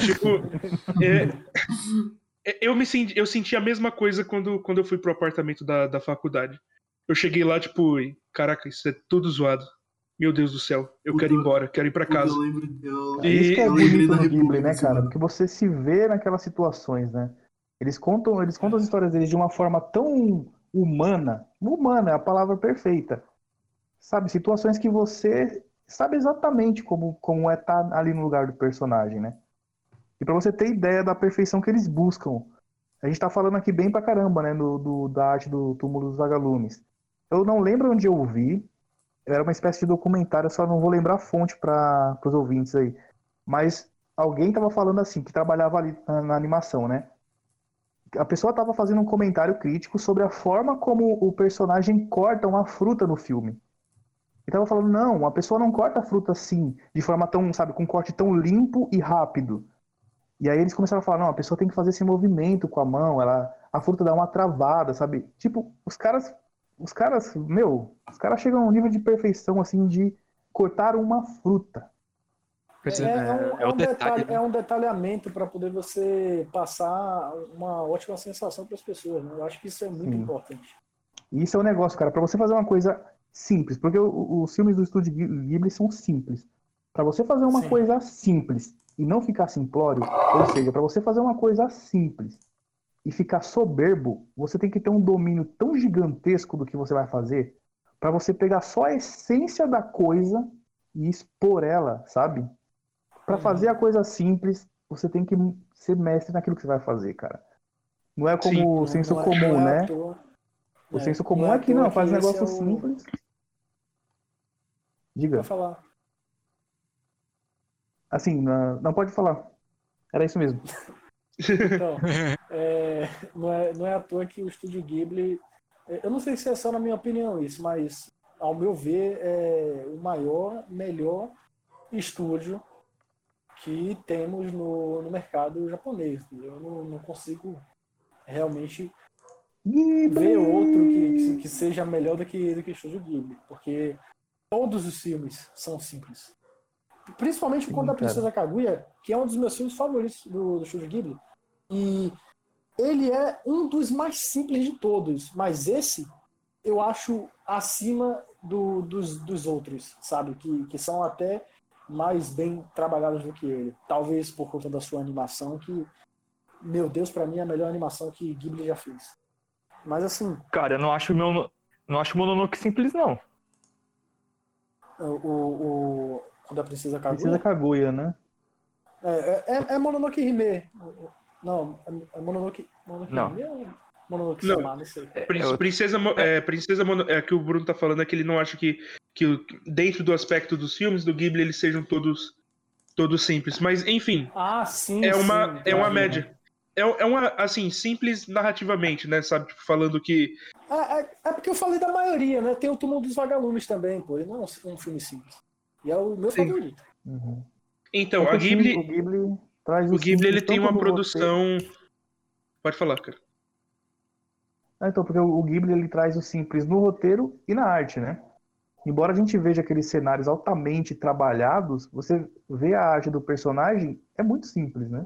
tipo, é- é- eu me senti, eu senti a mesma coisa quando, quando eu fui pro apartamento da, da faculdade. Eu cheguei lá, tipo, e, caraca, isso é tudo zoado. Meu Deus do céu, eu quero ir embora, quero ir pra casa. Eu lembro. Eu, É isso que é bonito da no Ghibli, República, né, assim, cara? mano. Porque você se vê naquelas situações, né? Eles contam, eles contam as histórias deles de uma forma tão humana. Humana é a palavra perfeita. Sabe, situações que você sabe exatamente como, como é estar ali no lugar do personagem, né? E pra você ter ideia da perfeição que eles buscam. A gente tá falando aqui bem pra caramba, né, do, do- da arte do Túmulo dos Vagalumes. Eu não lembro onde eu vi, era uma espécie de documentário, só não vou lembrar a fonte para os ouvintes aí. Mas alguém tava falando assim, que trabalhava ali na, na animação, né? A pessoa tava fazendo um comentário crítico sobre a forma como o personagem corta uma fruta no filme. E tava falando, não, a pessoa não corta a fruta assim, de forma tão, sabe, com um corte tão limpo e rápido. E aí eles começaram a falar, não, a pessoa tem que fazer esse movimento com a mão, ela, a fruta dá uma travada, sabe? Tipo, os caras, os caras, meu, os caras chegam a um nível de perfeição, assim, de cortar uma fruta. É, é, é um, é um detalhe. detalhe, né? é um detalhamento para poder você passar uma ótima sensação para as pessoas. Né? Eu acho que isso é muito Sim. importante. E isso é o negócio, cara, pra você fazer uma coisa simples, porque os filmes do estúdio Ghi- Ghibli são simples. Pra você fazer uma Sim. coisa simples e não ficar simplório, ou seja, pra você fazer uma coisa simples e ficar soberbo, você tem que ter um domínio tão gigantesco do que você vai fazer, pra você pegar só a essência da coisa e expor ela, sabe? Pra Uhum. fazer a coisa simples, você tem que ser mestre naquilo que você vai fazer, cara. Não é como Sim, o senso não é- comum, não é né? O é, senso comum não é é que não, faz um esse negócio é o- simples. Diga. Vou falar. Assim, não pode falar. Era isso mesmo. Então, é, não, é, não é à toa que o estúdio Ghibli. é, Eu não sei se é só na minha opinião isso, mas ao meu ver é o maior, melhor estúdio que temos no, no mercado japonês. Eu não, não consigo realmente ver outro que, que seja melhor do que, do que o Estúdio Ghibli, porque todos os filmes são simples. Principalmente Sim, quando a cara. Princesa Kaguya, que é um dos meus filmes favoritos do, do Estúdio Ghibli, e ele é um dos mais simples de todos, mas esse eu acho acima do- dos, dos outros, sabe? Que, que são até mais bem trabalhados do que ele. Talvez por conta da sua animação, que, meu Deus, pra mim é a melhor animação que Ghibli já fez. Mas assim, Cara, eu não acho meu. Não acho Mononoke simples, não. o, o, o- quando a Princesa Kaguya... Precisa Kaguya, né? É, é, é Mononoke Hime. Não, é, é Mononoke... Mononoke Não. Hime ou Mononoke Não. Sama, não sei. Prin- eu- Princesa, é, Princesa Mono- é que o Bruno tá falando é que ele não acha que, que dentro do aspecto dos filmes do Ghibli eles sejam todos todos simples, mas enfim, Ah, sim, é uma sim, é uma média. É, é uma assim simples narrativamente, né, sabe, Tipo, falando que É, é, é porque eu falei da maioria, né? Tem o Túmulo dos Vagalumes também, pô. Ele não é um, filme simples. E é o meu Sim. favorito. Uhum. então, a Ghibli, o Ghibli traz o Ghibli ele tem uma produção Pode falar, cara. Ah, então, porque o Ghibli ele traz o simples no roteiro e na arte, né? Embora a gente veja aqueles cenários altamente trabalhados, você vê a arte do personagem, é muito simples, né?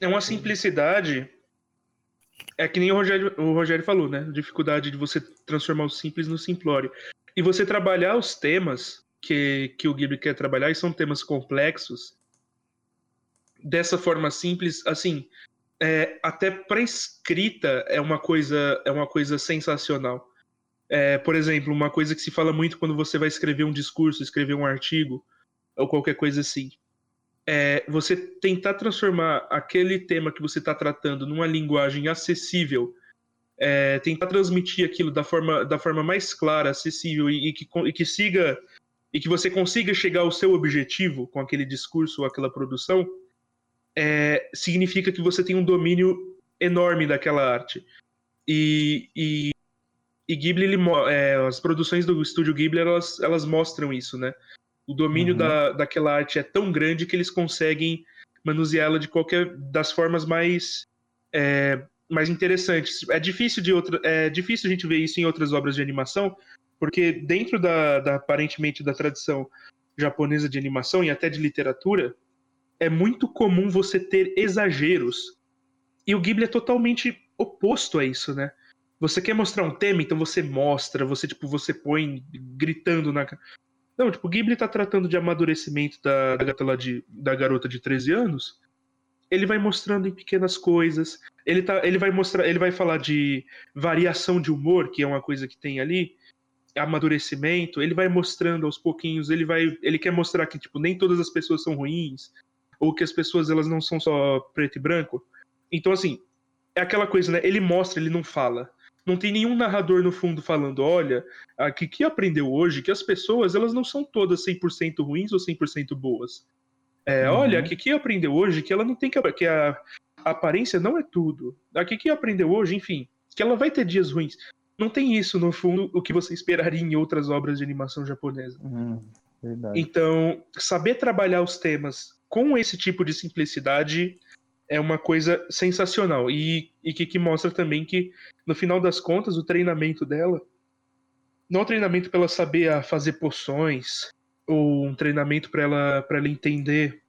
É uma simplicidade. É que nem o Rogério, o Rogério falou, né? Dificuldade de você transformar o simples no simplório. E você trabalhar os temas que, que o Ghibli quer trabalhar, e são temas complexos, dessa forma simples, assim, é, até para escrita é uma coisa é uma coisa sensacional. É, por exemplo, uma coisa que se fala muito quando você vai escrever um discurso, escrever um artigo ou qualquer coisa assim é você tentar transformar aquele tema que você está tratando numa linguagem acessível, é, tentar transmitir aquilo da forma, da forma mais clara, acessível e, e que, e que siga e que você consiga chegar ao seu objetivo com aquele discurso ou aquela produção, é, significa que você tem um domínio enorme daquela arte. E, e, e Ghibli, ele é, as produções do estúdio Ghibli, elas, elas mostram isso, né? O domínio Uhum. da, daquela arte é tão grande que eles conseguem manuseá-la de qualquer das formas mais é, mais interessantes. É difícil de outra, é difícil a gente ver isso em outras obras de animação, porque dentro da, da aparentemente da tradição japonesa de animação e até de literatura, é muito comum você ter exageros. E o Ghibli é totalmente oposto a isso, né? Você quer mostrar um tema, então você mostra, você tipo, você põe gritando na Não, tipo, o Ghibli tá tratando de amadurecimento da, da, garota lá de, da garota de 13 anos. Ele vai mostrando em pequenas coisas. Ele, tá, ele vai mostrar, ele vai falar de variação de humor, que é uma coisa que tem ali, amadurecimento, ele vai mostrando aos pouquinhos, ele vai, ele quer mostrar que tipo nem todas as pessoas são ruins, ou que as pessoas elas não são só preto e branco. Então assim, é aquela coisa, né? Ele mostra, ele não fala. Não tem nenhum narrador no fundo falando, olha, a que aprendeu hoje que as pessoas elas não são todas 100% ruins ou 100% boas. É, Uhum. Olha, a Kiki aprendeu hoje que ela não tem que que a, a aparência não é tudo. A Kiki aprendeu hoje, enfim, que ela vai ter dias ruins. Não tem isso no fundo o que você esperaria em outras obras de animação japonesa. Verdade. Então, saber trabalhar os temas com esse tipo de simplicidade é uma coisa sensacional. E, e que, que mostra também que, no final das contas, o treinamento dela não é um treinamento para ela saber fazer poções, ou um treinamento para ela, pra ela entender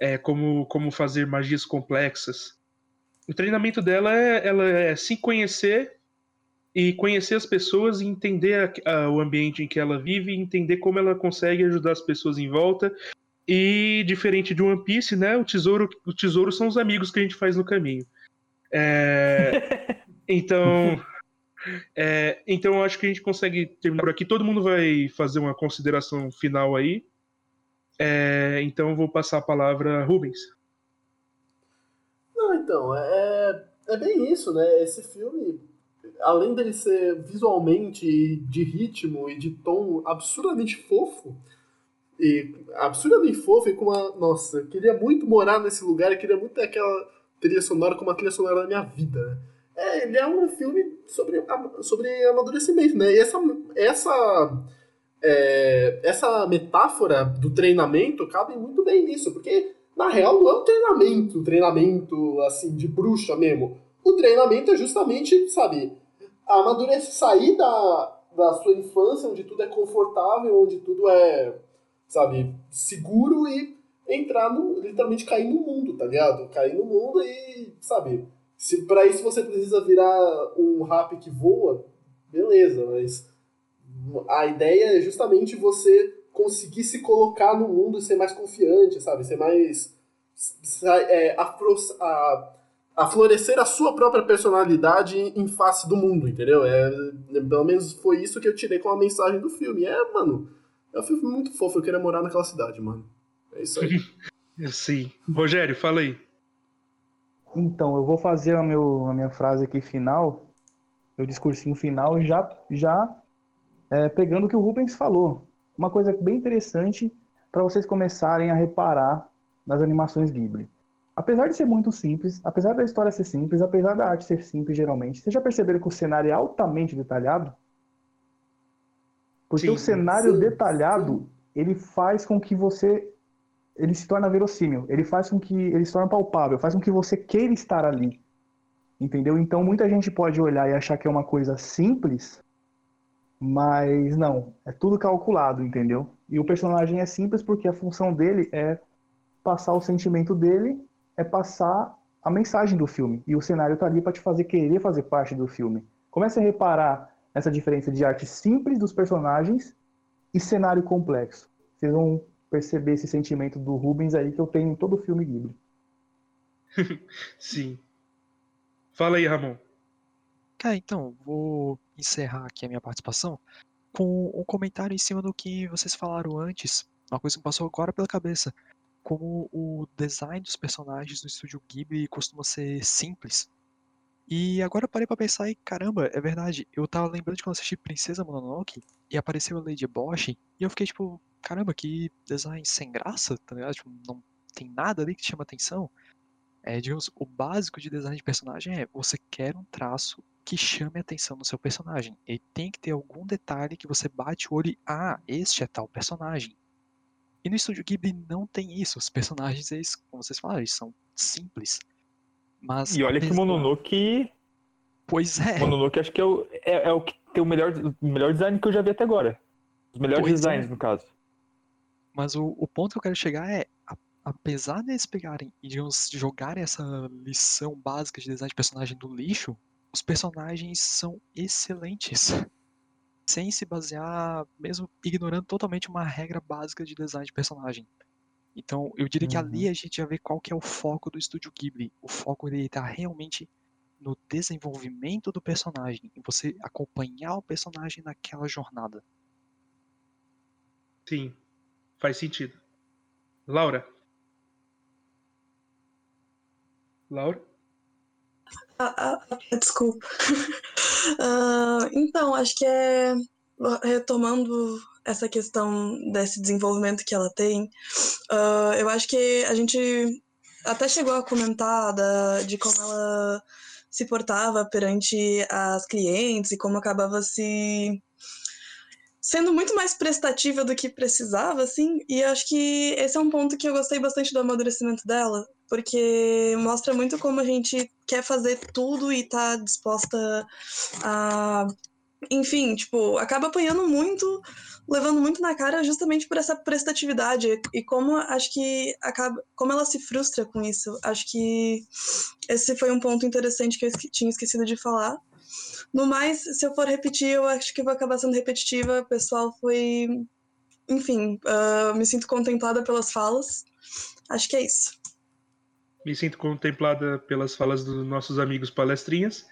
é, como, como fazer magias complexas. O treinamento dela é, ela é se conhecer e conhecer as pessoas e entender a, a, o ambiente em que ela vive, e entender como ela consegue ajudar as pessoas em volta e diferente de One Piece, né? O tesouro, o tesouro são os amigos que a gente faz no caminho. É... então, é... então eu acho que a gente consegue terminar por aqui. Todo mundo vai fazer uma consideração final aí. É... Então eu vou passar a palavra a Rubens. Não, então, é, é bem isso, né? Esse filme, além dele ser visualmente, de ritmo e de tom absurdamente fofo, e absurdamente fofo e com uma. Nossa, queria muito morar nesse lugar, queria muito ter aquela trilha sonora como a trilha sonora da minha vida? É, ele é um filme sobre, sobre amadurecimento, né? E essa, essa, é, essa metáfora do treinamento cabe muito bem nisso, porque na real não é um treinamento, treinamento assim, de bruxa mesmo. O treinamento é justamente, sabe, amadurecer, sair da, da sua infância, onde tudo é confortável, onde tudo é sabe, seguro e entrar no. literalmente cair no mundo, tá ligado? Cair no mundo e, sabe, se para isso você precisa virar um rap que voa, beleza, mas a ideia é justamente você conseguir se colocar no mundo e ser mais confiante, sabe? Ser mais. É, afro, a, a florescer a sua própria personalidade em face do mundo, entendeu? É, pelo menos foi isso que eu tirei com a mensagem do filme. É, mano, é um filme muito fofo, eu queria morar naquela cidade, mano. É isso aí. Sim. Rogério, fala aí. Então, eu vou fazer a, meu, a minha frase aqui final, meu discursinho final, já, já é, pegando o que o Rubens falou. Uma coisa bem interessante para vocês começarem a reparar nas animações Ghibli. Apesar de ser muito simples, apesar da história ser simples, apesar da arte ser simples geralmente, vocês já perceberam que o cenário é altamente detalhado? Porque sim, o cenário sim, detalhado, sim. ele faz com que você ele se torna verossímil, ele faz com que ele se torne palpável, faz com que você queira estar ali. Entendeu? Então muita gente pode olhar e achar que é uma coisa simples, mas não, é tudo calculado, entendeu? E o personagem é simples porque a função dele é passar o sentimento dele, é passar a mensagem do filme. E o cenário tá ali para te fazer querer fazer parte do filme. Comece a reparar essa diferença de arte simples dos personagens e cenário complexo. Vocês vão perceber esse sentimento do Rubens aí que eu tenho em todo o filme Ghibli. Sim. Fala aí, Ramon. Cara, então, vou encerrar aqui a minha participação com um comentário em cima do que vocês falaram antes, uma coisa que passou agora pela cabeça. Como o design dos personagens do estúdio Ghibli costuma ser simples, e agora eu parei pra pensar e, caramba, é verdade. Eu tava lembrando de quando assisti Princesa Mononoke e apareceu a Lady Bosch e eu fiquei tipo, caramba, que design sem graça, tá ligado? Tipo, não tem nada ali que chama atenção. É, digamos, o básico de design de personagem é você quer um traço que chame a atenção no seu personagem. Ele tem que ter algum detalhe que você bate o olho e, ah, este é tal personagem. E no Estúdio Ghibli não tem isso. Os personagens, eles, como vocês falaram, eles são simples. Mas e olha que o Mononoke. Pois é. Mononoke acho que é o, é, é, o que tem o melhor, o melhor design que eu já vi até agora. Os melhores pois designs, é. no caso. Mas o, o ponto que eu quero chegar é, apesar deles pegarem e digamos, jogarem essa lição básica de design de personagem do lixo, os personagens são excelentes. Sem se basear, mesmo ignorando totalmente uma regra básica de design de personagem. Então, eu diria uhum. que ali uhum. a gente já vê qual que é o foco do estúdio Ghibli. O foco dele está realmente no desenvolvimento do personagem, em você acompanhar o personagem naquela jornada. Sim, faz sentido. Laura? Laura? Ah, ah, ah desculpa. uh, então, acho que é retomando essa questão desse desenvolvimento que ela tem, uh, eu acho que a gente até chegou a comentar da, de como ela se portava perante as clientes e como acabava se sendo muito mais prestativa do que precisava, assim, e acho que esse é um ponto que eu gostei bastante do amadurecimento dela, porque mostra muito como a gente quer fazer tudo e tá disposta a. Enfim, tipo, acaba apanhando muito, levando muito na cara justamente por essa prestatividade e como acho que acaba, como ela se frustra com isso. Acho que esse foi um ponto interessante que eu tinha esquecido de falar. No mais, se eu for repetir, eu acho que vou acabar sendo repetitiva. O pessoal foi. Enfim, uh, me sinto contemplada pelas falas. Acho que é isso. Me sinto contemplada pelas falas dos nossos amigos palestrinhas.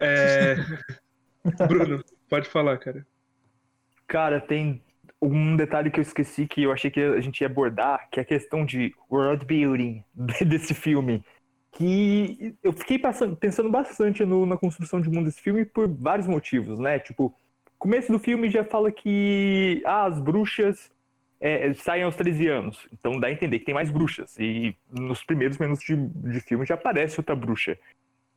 É... Bruno, pode falar, cara. Cara, tem um detalhe que eu esqueci que eu achei que a gente ia abordar, que é a questão de world building desse filme que eu fiquei passando, pensando bastante no, na construção de mundo desse filme por vários motivos, né? Tipo, começo do filme já fala que ah, as bruxas é, saem aos 13 anos, então dá a entender que tem mais bruxas. E nos primeiros minutos de, de filme já aparece outra bruxa.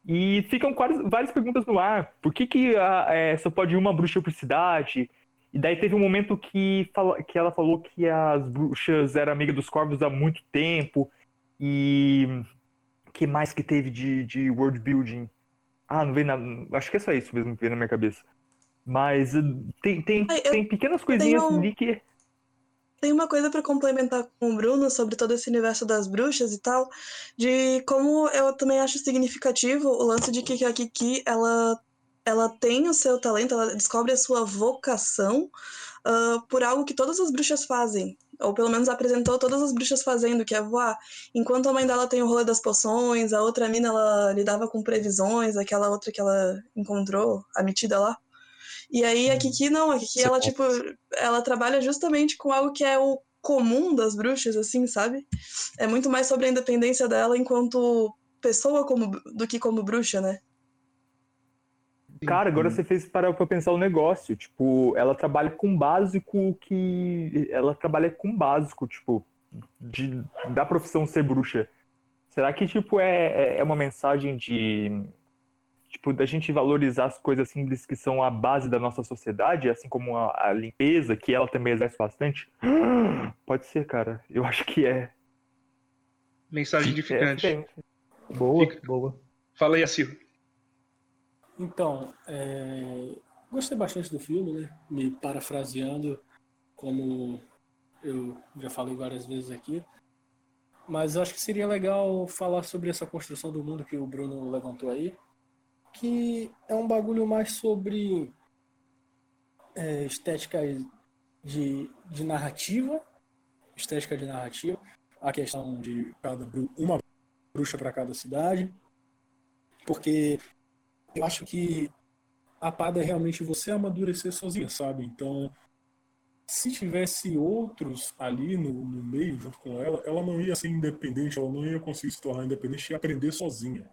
E ficam quase, várias perguntas no ar. Por que, que a, é, só pode ir uma bruxa por cidade? E daí teve um momento que, fala, que ela falou que as bruxas eram amigas dos corvos há muito tempo. E que mais que teve de, de world building? Ah, não veio nada. Acho que é só isso mesmo que veio na minha cabeça. Mas uh, tem, tem, tem pequenas coisinhas tenho... ali que. Tem uma coisa para complementar com o Bruno sobre todo esse universo das bruxas e tal, de como eu também acho significativo o lance de que a Kiki ela, ela tem o seu talento, ela descobre a sua vocação uh, por algo que todas as bruxas fazem. Ou pelo menos apresentou todas as bruxas fazendo, que é voar. Enquanto a mãe dela tem o rolê das poções, a outra mina ela lidava com previsões, aquela outra que ela encontrou, a metida lá. E aí a. Kiki não, a Kiki ela, tipo, ela trabalha justamente com algo que é o comum das bruxas, assim, sabe? É muito mais sobre a independência dela enquanto pessoa como, do que como bruxa, né? Cara, agora você fez parar pra pensar o negócio. Tipo, ela trabalha com básico que. Ela trabalha com básico, tipo, de, da profissão ser bruxa. Será que, tipo, é, é, é uma mensagem de. Tipo, da gente valorizar as coisas simples que são a base da nossa sociedade, assim como a, a limpeza, que ela também exerce bastante? Pode ser, cara. Eu acho que é. Mensagem edificante. É, boa, Fica. boa. Fala aí, Acil. Então, é, gostei bastante do filme, né? Me parafraseando, como eu já falei várias vezes aqui. Mas acho que seria legal falar sobre essa construção do mundo que o Bruno levantou aí, que é um bagulho mais sobre é, estética de, de narrativa, estética de narrativa, a questão de cada uma bruxa para cada cidade, porque eu acho que a parada é realmente você amadurecer sozinha, sabe? Então, se tivesse outros ali no, no, meio, junto com ela, ela não ia ser independente, ela não ia conseguir se tornar independente e aprender sozinha.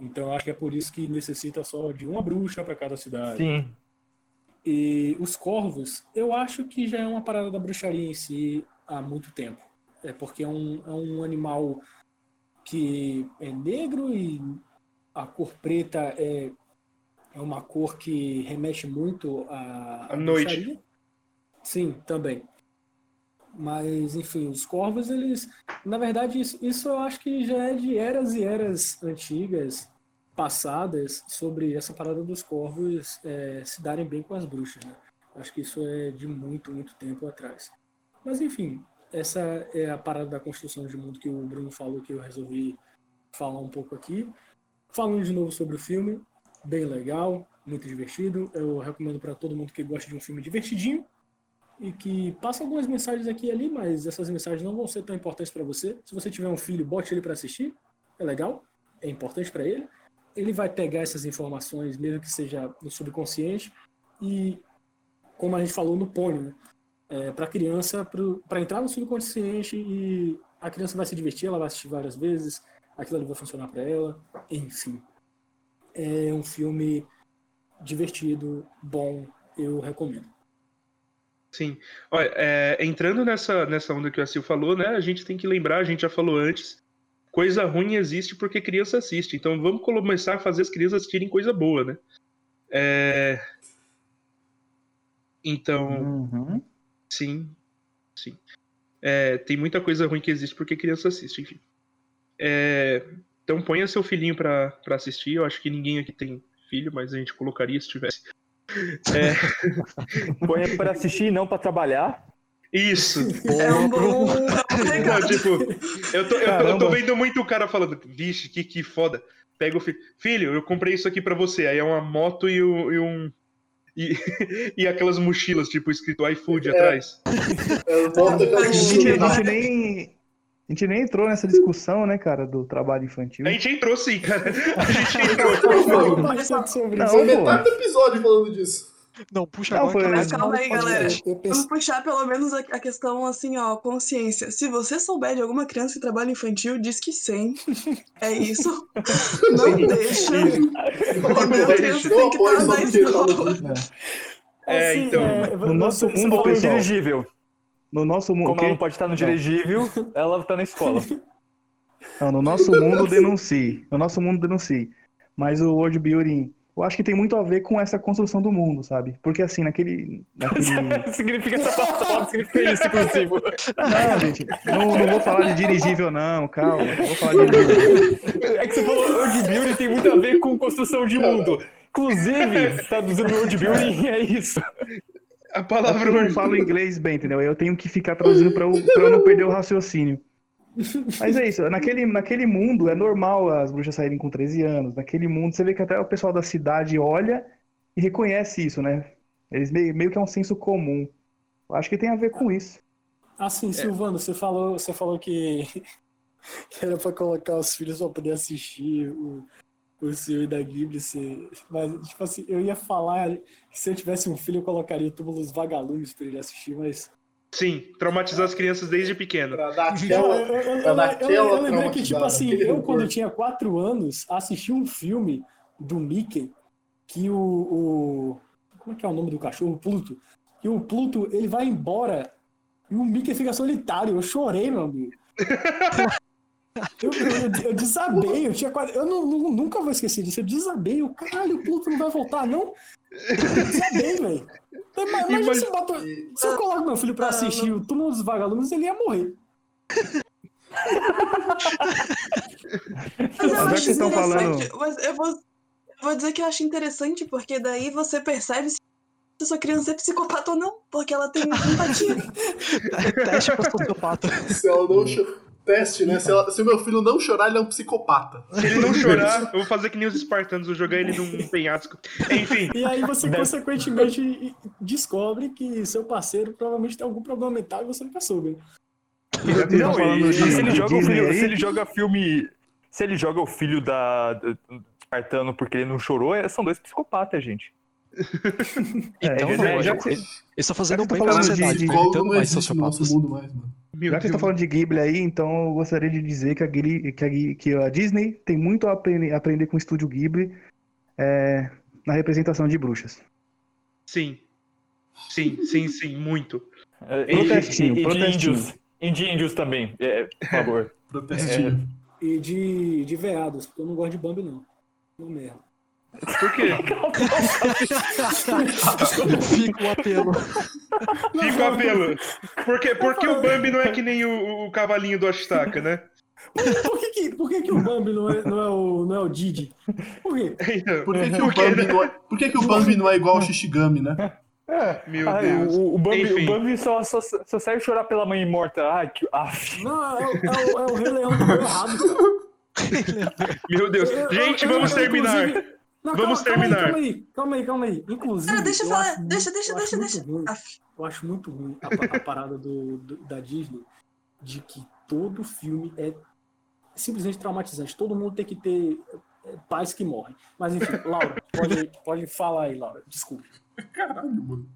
Então, acho que é por isso que necessita só de uma bruxa para cada cidade. Sim. E os corvos, eu acho que já é uma parada da bruxaria em si há muito tempo. É porque é um, é um animal que é negro e a cor preta é, é uma cor que remete muito à, à noite. Sim, também. Mas, enfim, os corvos, eles. Na verdade, isso, isso eu acho que já é de eras e eras antigas, passadas, sobre essa parada dos corvos é, se darem bem com as bruxas. Né? Acho que isso é de muito, muito tempo atrás. Mas, enfim, essa é a parada da construção de mundo que o Bruno falou que eu resolvi falar um pouco aqui. Falando de novo sobre o filme, bem legal, muito divertido. Eu recomendo para todo mundo que gosta de um filme divertidinho e que passa algumas mensagens aqui e ali, mas essas mensagens não vão ser tão importantes para você. Se você tiver um filho, bote ele para assistir, é legal, é importante para ele. Ele vai pegar essas informações, mesmo que seja no subconsciente, e como a gente falou no pônei, né? É, para a criança, para entrar no subconsciente e a criança vai se divertir, ela vai assistir várias vezes, aquilo ali vai funcionar para ela, enfim. É um filme divertido, bom, eu recomendo. Sim. Olha, é, entrando nessa, nessa onda que o Assil falou, né? A gente tem que lembrar, a gente já falou antes, coisa ruim existe porque criança assiste. Então vamos começar a fazer as crianças assistirem coisa boa, né? É... Então, Uhum. sim, sim. É, tem muita coisa ruim que existe porque criança assiste, enfim. É, então ponha seu filhinho pra assistir. Eu acho que ninguém aqui tem filho, mas a gente colocaria se tivesse. É, Põe pra assistir e não pra trabalhar. isso. É um bom. É Não, tipo, eu tô, eu, tô, eu tô vendo muito o cara falando, vixe, que, que foda. Pega o filho. Filho, eu comprei isso aqui pra você. Aí é uma moto e, o- e um. E, e aquelas mochilas, tipo, escrito iFood atrás. É, volta com A gente nem, a gente nem entrou nessa discussão, né, cara, do trabalho infantil. A gente entrou sim, cara. A gente entrou. Não, metade do episódio falando disso. Não, puxa Não, agora. Mas mais calma aí, galera. Vamos puxar pelo menos a, a questão assim, ó, consciência. Se você souber de alguma criança que trabalha infantil, diz que sim. É isso. Não deixa. A criança tem que estar na falou escola. É, assim, então, é, no nosso mundo, pessoal. dirigível. No nosso mundo. Como ela não pode estar no dirigível, ela tá na escola. Não, no nosso mundo denuncie. No nosso mundo denuncie. Mas o world building, eu acho que tem muito a ver com essa construção do mundo, sabe? Porque assim, naquele. naquele... significa essa palavra, significa isso, inclusive. Não, gente, não, não vou falar de dirigível, não, calma. Não vou falar de dirigível. É que você falou world building tem muito a ver com construção de mundo. Inclusive, traduzindo world building é isso. A É palavra eu não falo inglês bem, entendeu? Eu tenho que ficar traduzindo pra eu, pra eu não perder o raciocínio. Mas é isso, naquele, naquele mundo é normal as bruxas saírem com 13 anos. Naquele mundo, você vê que até o pessoal da cidade olha e reconhece isso, né? Eles meio, meio que é um senso comum. Eu acho que tem a ver com isso. Assim, Silvano, você falou, você falou que, que era pra colocar os filhos pra poder assistir o, o filme da Ghibli. Você, mas, tipo assim, eu ia falar que se eu tivesse um filho, eu colocaria o túmulo dos vagalumes pra ele assistir, mas. Sim, traumatizar as crianças desde pequeno. Pra dar Eu, aquela. eu, eu, eu, pra dar eu- aquela eu lembrei que, tipo assim, eu quando eu tinha 4 anos, assisti um filme do Mickey que o, o- Como é que é o nome do cachorro? O Pluto. Que o Pluto, ele vai embora e o Mickey fica solitário. Eu chorei, meu amigo. Eu, eu, eu desabei, eu tinha quase. Eu não- não- nunca vou esquecer disso. Eu desabei. Eu, caralho, o Pluto não vai voltar, não? Eu desabei, velho. Mas, Imagina se eu, boto, se eu coloco meu filho pra assistir o Túmulo dos Vagalumes, ele ia morrer. Mas eu que acho estão interessante. Mas eu vou, vou dizer que eu acho interessante, porque daí você percebe se a sua criança é psicopata ou não, porque ela tem empatia. Teste pra sociopata. Se ela não Teste, né? Se, ela- se o meu filho não chorar, ele é um psicopata. Se ele não chorar, eu vou fazer que nem os espartanos, vou jogar ele num penhasco. Enfim, E aí você, Deve- consequentemente, descobre que seu parceiro provavelmente tem algum problema mental e você nunca soube. Estão Não, e, de, se ele joga o filho, se ele joga filme. Se ele joga o filho da, Espartano porque ele não chorou, é- são dois psicopatas, gente. Então, é, não, é, ele, já que- ele está fazendo já que bem pra de- evitando mais sociopatas. mundo mais, mano. meu Já que você tá falando de Ghibli aí, então eu gostaria de dizer que a, Ghibli- que a, que a Disney tem muito a aprender, aprender com o estúdio Ghibli é, na representação de bruxas. Sim. Sim, sim, sim, muito. É, Protestinho, e, e de protestinho. índios. E de índios também, é, por favor. Protestinho. E de, de veados, porque eu não gosto de Bambi, não. Não mesmo. Por quê? Fica o apelo. Fica o apelo. Por que, por que o Bambi não é que nem o, o cavalinho do Ashitaka, né? Por que, que, por que, que o Bambi não é, não, é o, não é o Didi? Por quê? Então, Por que, que o Bambi né? não é, por que, que o Bambi não é igual ao Shishigami, né? Meu Ai, Deus. o, o Bambi, o Bambi só, só, só serve chorar pela mãe morta. Ai, que. af. Não, é, o- é, o, é o Rei Leão que deu errado. cara. Meu Deus. Eu- eu- Gente, eu- vamos eu, terminar. inclusive- Não, Vamos calma, terminar. Calma aí, calma aí, calma aí. Inclusive. Cara, deixa eu eu falar. Deixa, deixa, deixa, deixa. ruim. Af. Eu acho muito ruim a, a parada do, do- da Disney de que todo filme é simplesmente traumatizante. Todo mundo tem que ter é, pais que morrem. Mas enfim, Laura, pode, pode falar aí, Laura. Desculpe. Caralho, mano.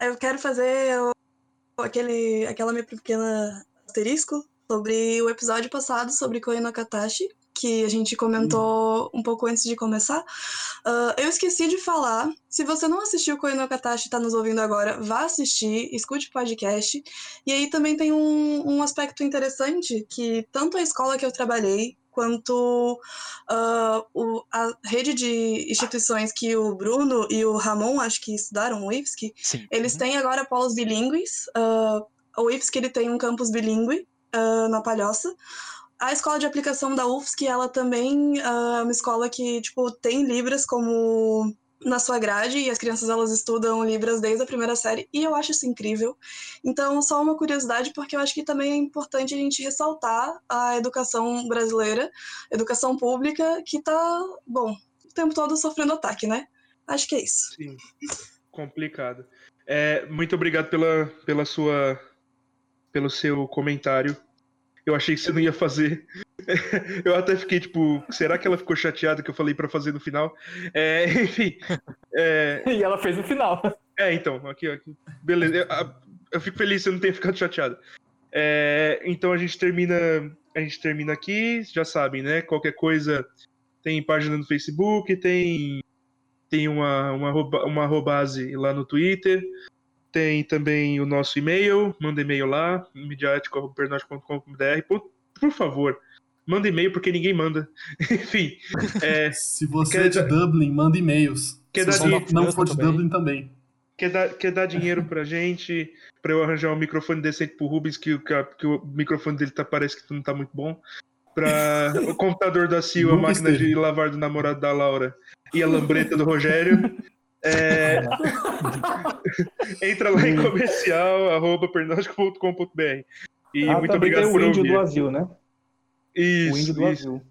Eu quero fazer o- aquele, aquela minha pequena asterisco sobre o episódio passado sobre Koe no Katashi, que a gente comentou um pouco antes de começar. Ah, eu esqueci de falar. Se você não assistiu Koe no Katashi e está nos ouvindo agora, vá assistir, escute o podcast. E aí também tem um, um aspecto interessante que tanto a escola que eu trabalhei, quanto uh, o, a rede de instituições que o Bruno e o Ramon, acho que estudaram, o IFSC, Sim. eles Uhum. têm agora polos bilíngues. Uh, o IFSC ele tem um campus bilíngue uh, na Palhoça. A escola de aplicação da UFSC, ela também uh, é uma escola que tipo, tem Libras como na sua grade e as crianças elas estudam Libras desde a primeira série e eu acho isso incrível. Então, só uma curiosidade, porque eu acho que também é importante a gente ressaltar a educação brasileira, educação pública, que tá, bom, o tempo todo sofrendo ataque, né? Acho que é isso. Sim. Complicado. É, muito obrigado pela, pela sua, pelo seu comentário. Eu achei que você não ia fazer. Eu até fiquei tipo, será que ela ficou chateada que eu falei pra fazer no final? É, enfim. É, E ela fez no final. é, então, aqui, aqui. Beleza. Eu, eu fico feliz que você não tenha ficado chateado. É, então a gente termina. A gente termina aqui, já sabem, né? Qualquer coisa tem página no Facebook, tem tem uma, uma, uma lá no Twitter, tem também o nosso e-mail, manda e-mail lá, midiático.pernote.com.br. Por, por favor, manda e-mail porque ninguém manda. Enfim, é, Se você Quer é de dar- Dublin, manda e-mails. Quer Se dar não for de também? Dublin também. quer dar, quer dar dinheiro pra gente, pra eu arranjar um microfone decente pro Rubens, que, o- que, que o microfone dele tá, parece que não tá muito bom. Pra o computador da Sil, a máquina de lavar do namorado da Laura e a lambreta do Rogério. É, entra lá em comercial, arroba pernambuco.com.br. E ah, muito obrigado tem por o índio ouvir. do asilo, né? Isso, o índio do isso. asilo.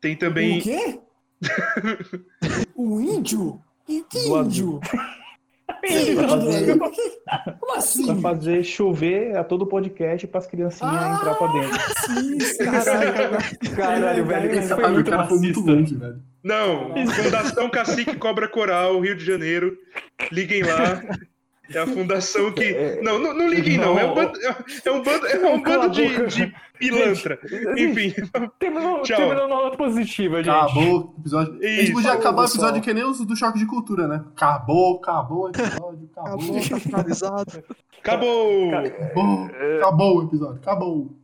Tem também. O quê? o índio? Que, que Do índio? Como assim? fazer chover a todo podcast pras criancinhas Ah, entrar pra dentro. Sim, Caralho, caralho, velho. Caralho, foi muito cara foi muito longe, velho. Não, Fundação Cacique Cobra Coral, Rio de Janeiro. Liguem lá. É a fundação que. Não, não, não liguem, não. É um bando, é um bando, é um bando de, de pilantra. Enfim, Terminou, Tchau. terminou na nota positiva, gente. Acabou o episódio. a gente Isso. podia acabar o episódio que nem os do Choque de Cultura, né? Acabou, acabou o episódio, acabou. Acabou, tá finalizado. acabou! Acabou, acabou o episódio, acabou.